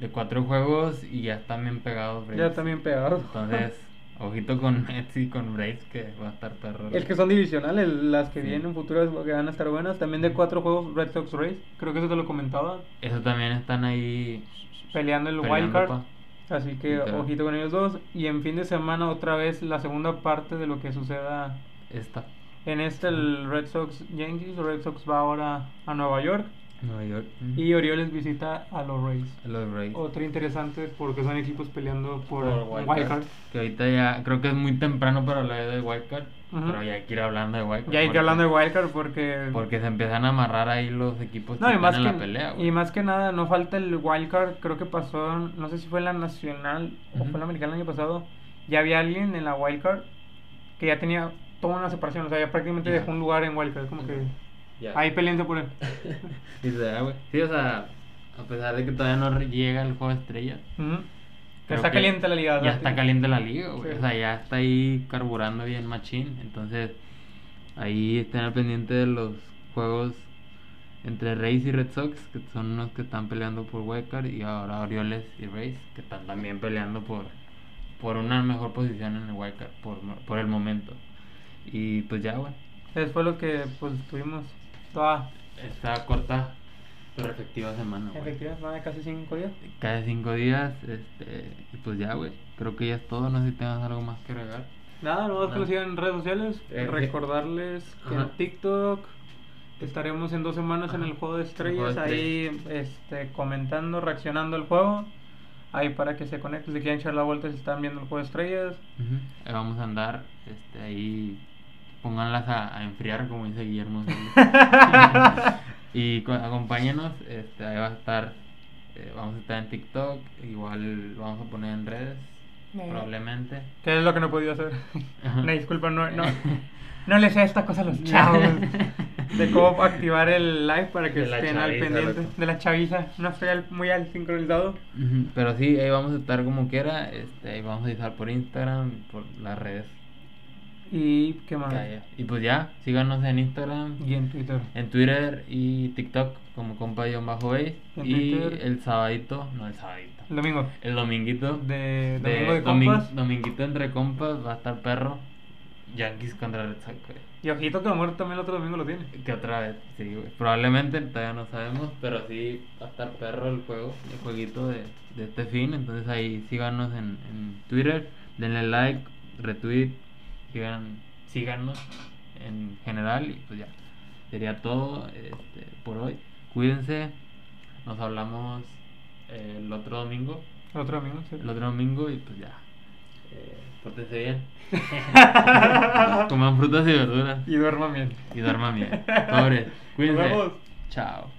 Speaker 1: De cuatro juegos y ya están bien pegados, Braves.
Speaker 2: Ya también pegados.
Speaker 1: Entonces, ojito con Mets y con Braves, que va a estar perro.
Speaker 2: Es que son divisionales, las que
Speaker 1: Sí.
Speaker 2: vienen futuras que van a estar buenas. También de cuatro juegos Red Sox Rays. Creo que eso te lo comentaba.
Speaker 1: Eso también están ahí.
Speaker 2: Peleando el
Speaker 1: Peleando,
Speaker 2: wild card.
Speaker 1: pa.
Speaker 2: Así que
Speaker 1: Literal.
Speaker 2: ojito con ellos dos. Y en fin de semana otra vez la segunda parte de lo que suceda.
Speaker 1: Esta.
Speaker 2: En este el Red Sox Yankees. Red Sox va ahora a Nueva York.
Speaker 1: Nueva York.
Speaker 2: Y Orioles visita a los Rays.
Speaker 1: Los Rays.
Speaker 2: Otro interesante porque son equipos peleando por,
Speaker 1: Por
Speaker 2: un
Speaker 1: wild
Speaker 2: wild
Speaker 1: card.
Speaker 2: card.
Speaker 1: Que ahorita ya creo que es muy temprano para hablar de Wildcard. Pero ya hay que ir hablando de Wildcard.
Speaker 2: Ya hay que
Speaker 1: porque-
Speaker 2: hablando de wild card porque...
Speaker 1: Porque se empiezan a amarrar ahí los equipos que están en
Speaker 2: que,
Speaker 1: la pelea, güey.
Speaker 2: y más que nada, no falta el wildcard. Creo que pasó, no sé si fue en la nacional o fue en la americana el año pasado. Ya había alguien en la wildcard que ya tenía toda una separación. O sea, ya prácticamente dejó un lugar en wildcard. Como que
Speaker 1: Ya.
Speaker 2: Ahí peleense por él.
Speaker 1: Güey. Sí, o sea, a pesar de que todavía no llega el juego de estrellas.
Speaker 2: Está caliente la liga.
Speaker 1: Ya está caliente la liga, güey.
Speaker 2: Sí.
Speaker 1: O sea, ya está ahí carburando bien machín. Entonces, ahí estén al pendiente de los juegos entre Rays y Red Sox, que son unos que están peleando por wildcard, y ahora Orioles y Rays, que están también peleando por, por una mejor posición en el wildcard, por, por el momento. Y pues ya, güey.
Speaker 2: Eso fue lo que pues tuvimos toda
Speaker 1: Esta corta pero efectiva semana, güey.
Speaker 2: efectiva, semana de casi cinco días.
Speaker 1: Cada cinco días, este, pues ya, güey. Creo que ya es todo. No sé si tengas algo más que agregar.
Speaker 2: Nada, no, que lo sigan en redes sociales.
Speaker 1: Eh,
Speaker 2: Recordarles que
Speaker 1: Ajá.
Speaker 2: en TikTok estaremos en dos semanas en el juego de
Speaker 1: juego
Speaker 2: estrellas, ahí este, comentando, reaccionando al juego. Ahí para que se conecten, si quieren echar la vuelta si están viendo el juego de estrellas.
Speaker 1: Ahí vamos a andar, este, ahí pónganlas a, a enfriar, como dice Guillermo. y co- acompáñenos, este, ahí va a estar, eh, vamos a estar en TikTok, igual vamos a poner en redes,
Speaker 2: Eh.
Speaker 1: probablemente.
Speaker 2: Que es lo que no he podido hacer. Una disculpa, no, no, no les sé esta cosa a los chavos. De cómo activar el live para que estén al
Speaker 1: chaviza,
Speaker 2: pendiente.
Speaker 1: loco.
Speaker 2: De la chaviza. No estoy al- muy al sincronizado.
Speaker 1: Pero sí, ahí vamos a estar como quiera, este, ahí vamos a estar por Instagram, por las redes.
Speaker 2: Y qué más.
Speaker 1: Y pues ya, síganos en Instagram,
Speaker 2: Y en Twitter.
Speaker 1: en Twitter y TikTok como compa-bajo
Speaker 2: En
Speaker 1: y
Speaker 2: Twitter.
Speaker 1: el sabadito, no el sabadito,
Speaker 2: El domingo.
Speaker 1: el dominguito
Speaker 2: De domingo de compas.
Speaker 1: dominguito entre compas va a estar perro. Yankees contra Red Sox, güey.
Speaker 2: Y ojito que Amor también el otro domingo lo tiene.
Speaker 1: Que otra vez, sí, güey. Probablemente todavía no sabemos, pero sí va a estar perro el juego, el jueguito de, de este fin. Entonces ahí síganos en, en Twitter, denle like, retweet, sigan, síganos en general y pues ya. Sería todo este, por hoy. Cuídense, nos hablamos eh, el otro domingo.
Speaker 2: El otro domingo, sí.
Speaker 1: El otro domingo y pues ya. Eh, pórtense bien. Coman frutas y verduras.
Speaker 2: Y duerman bien.
Speaker 1: Y duerman bien. Pobres. Cuídense.
Speaker 2: vemos.
Speaker 1: Chao.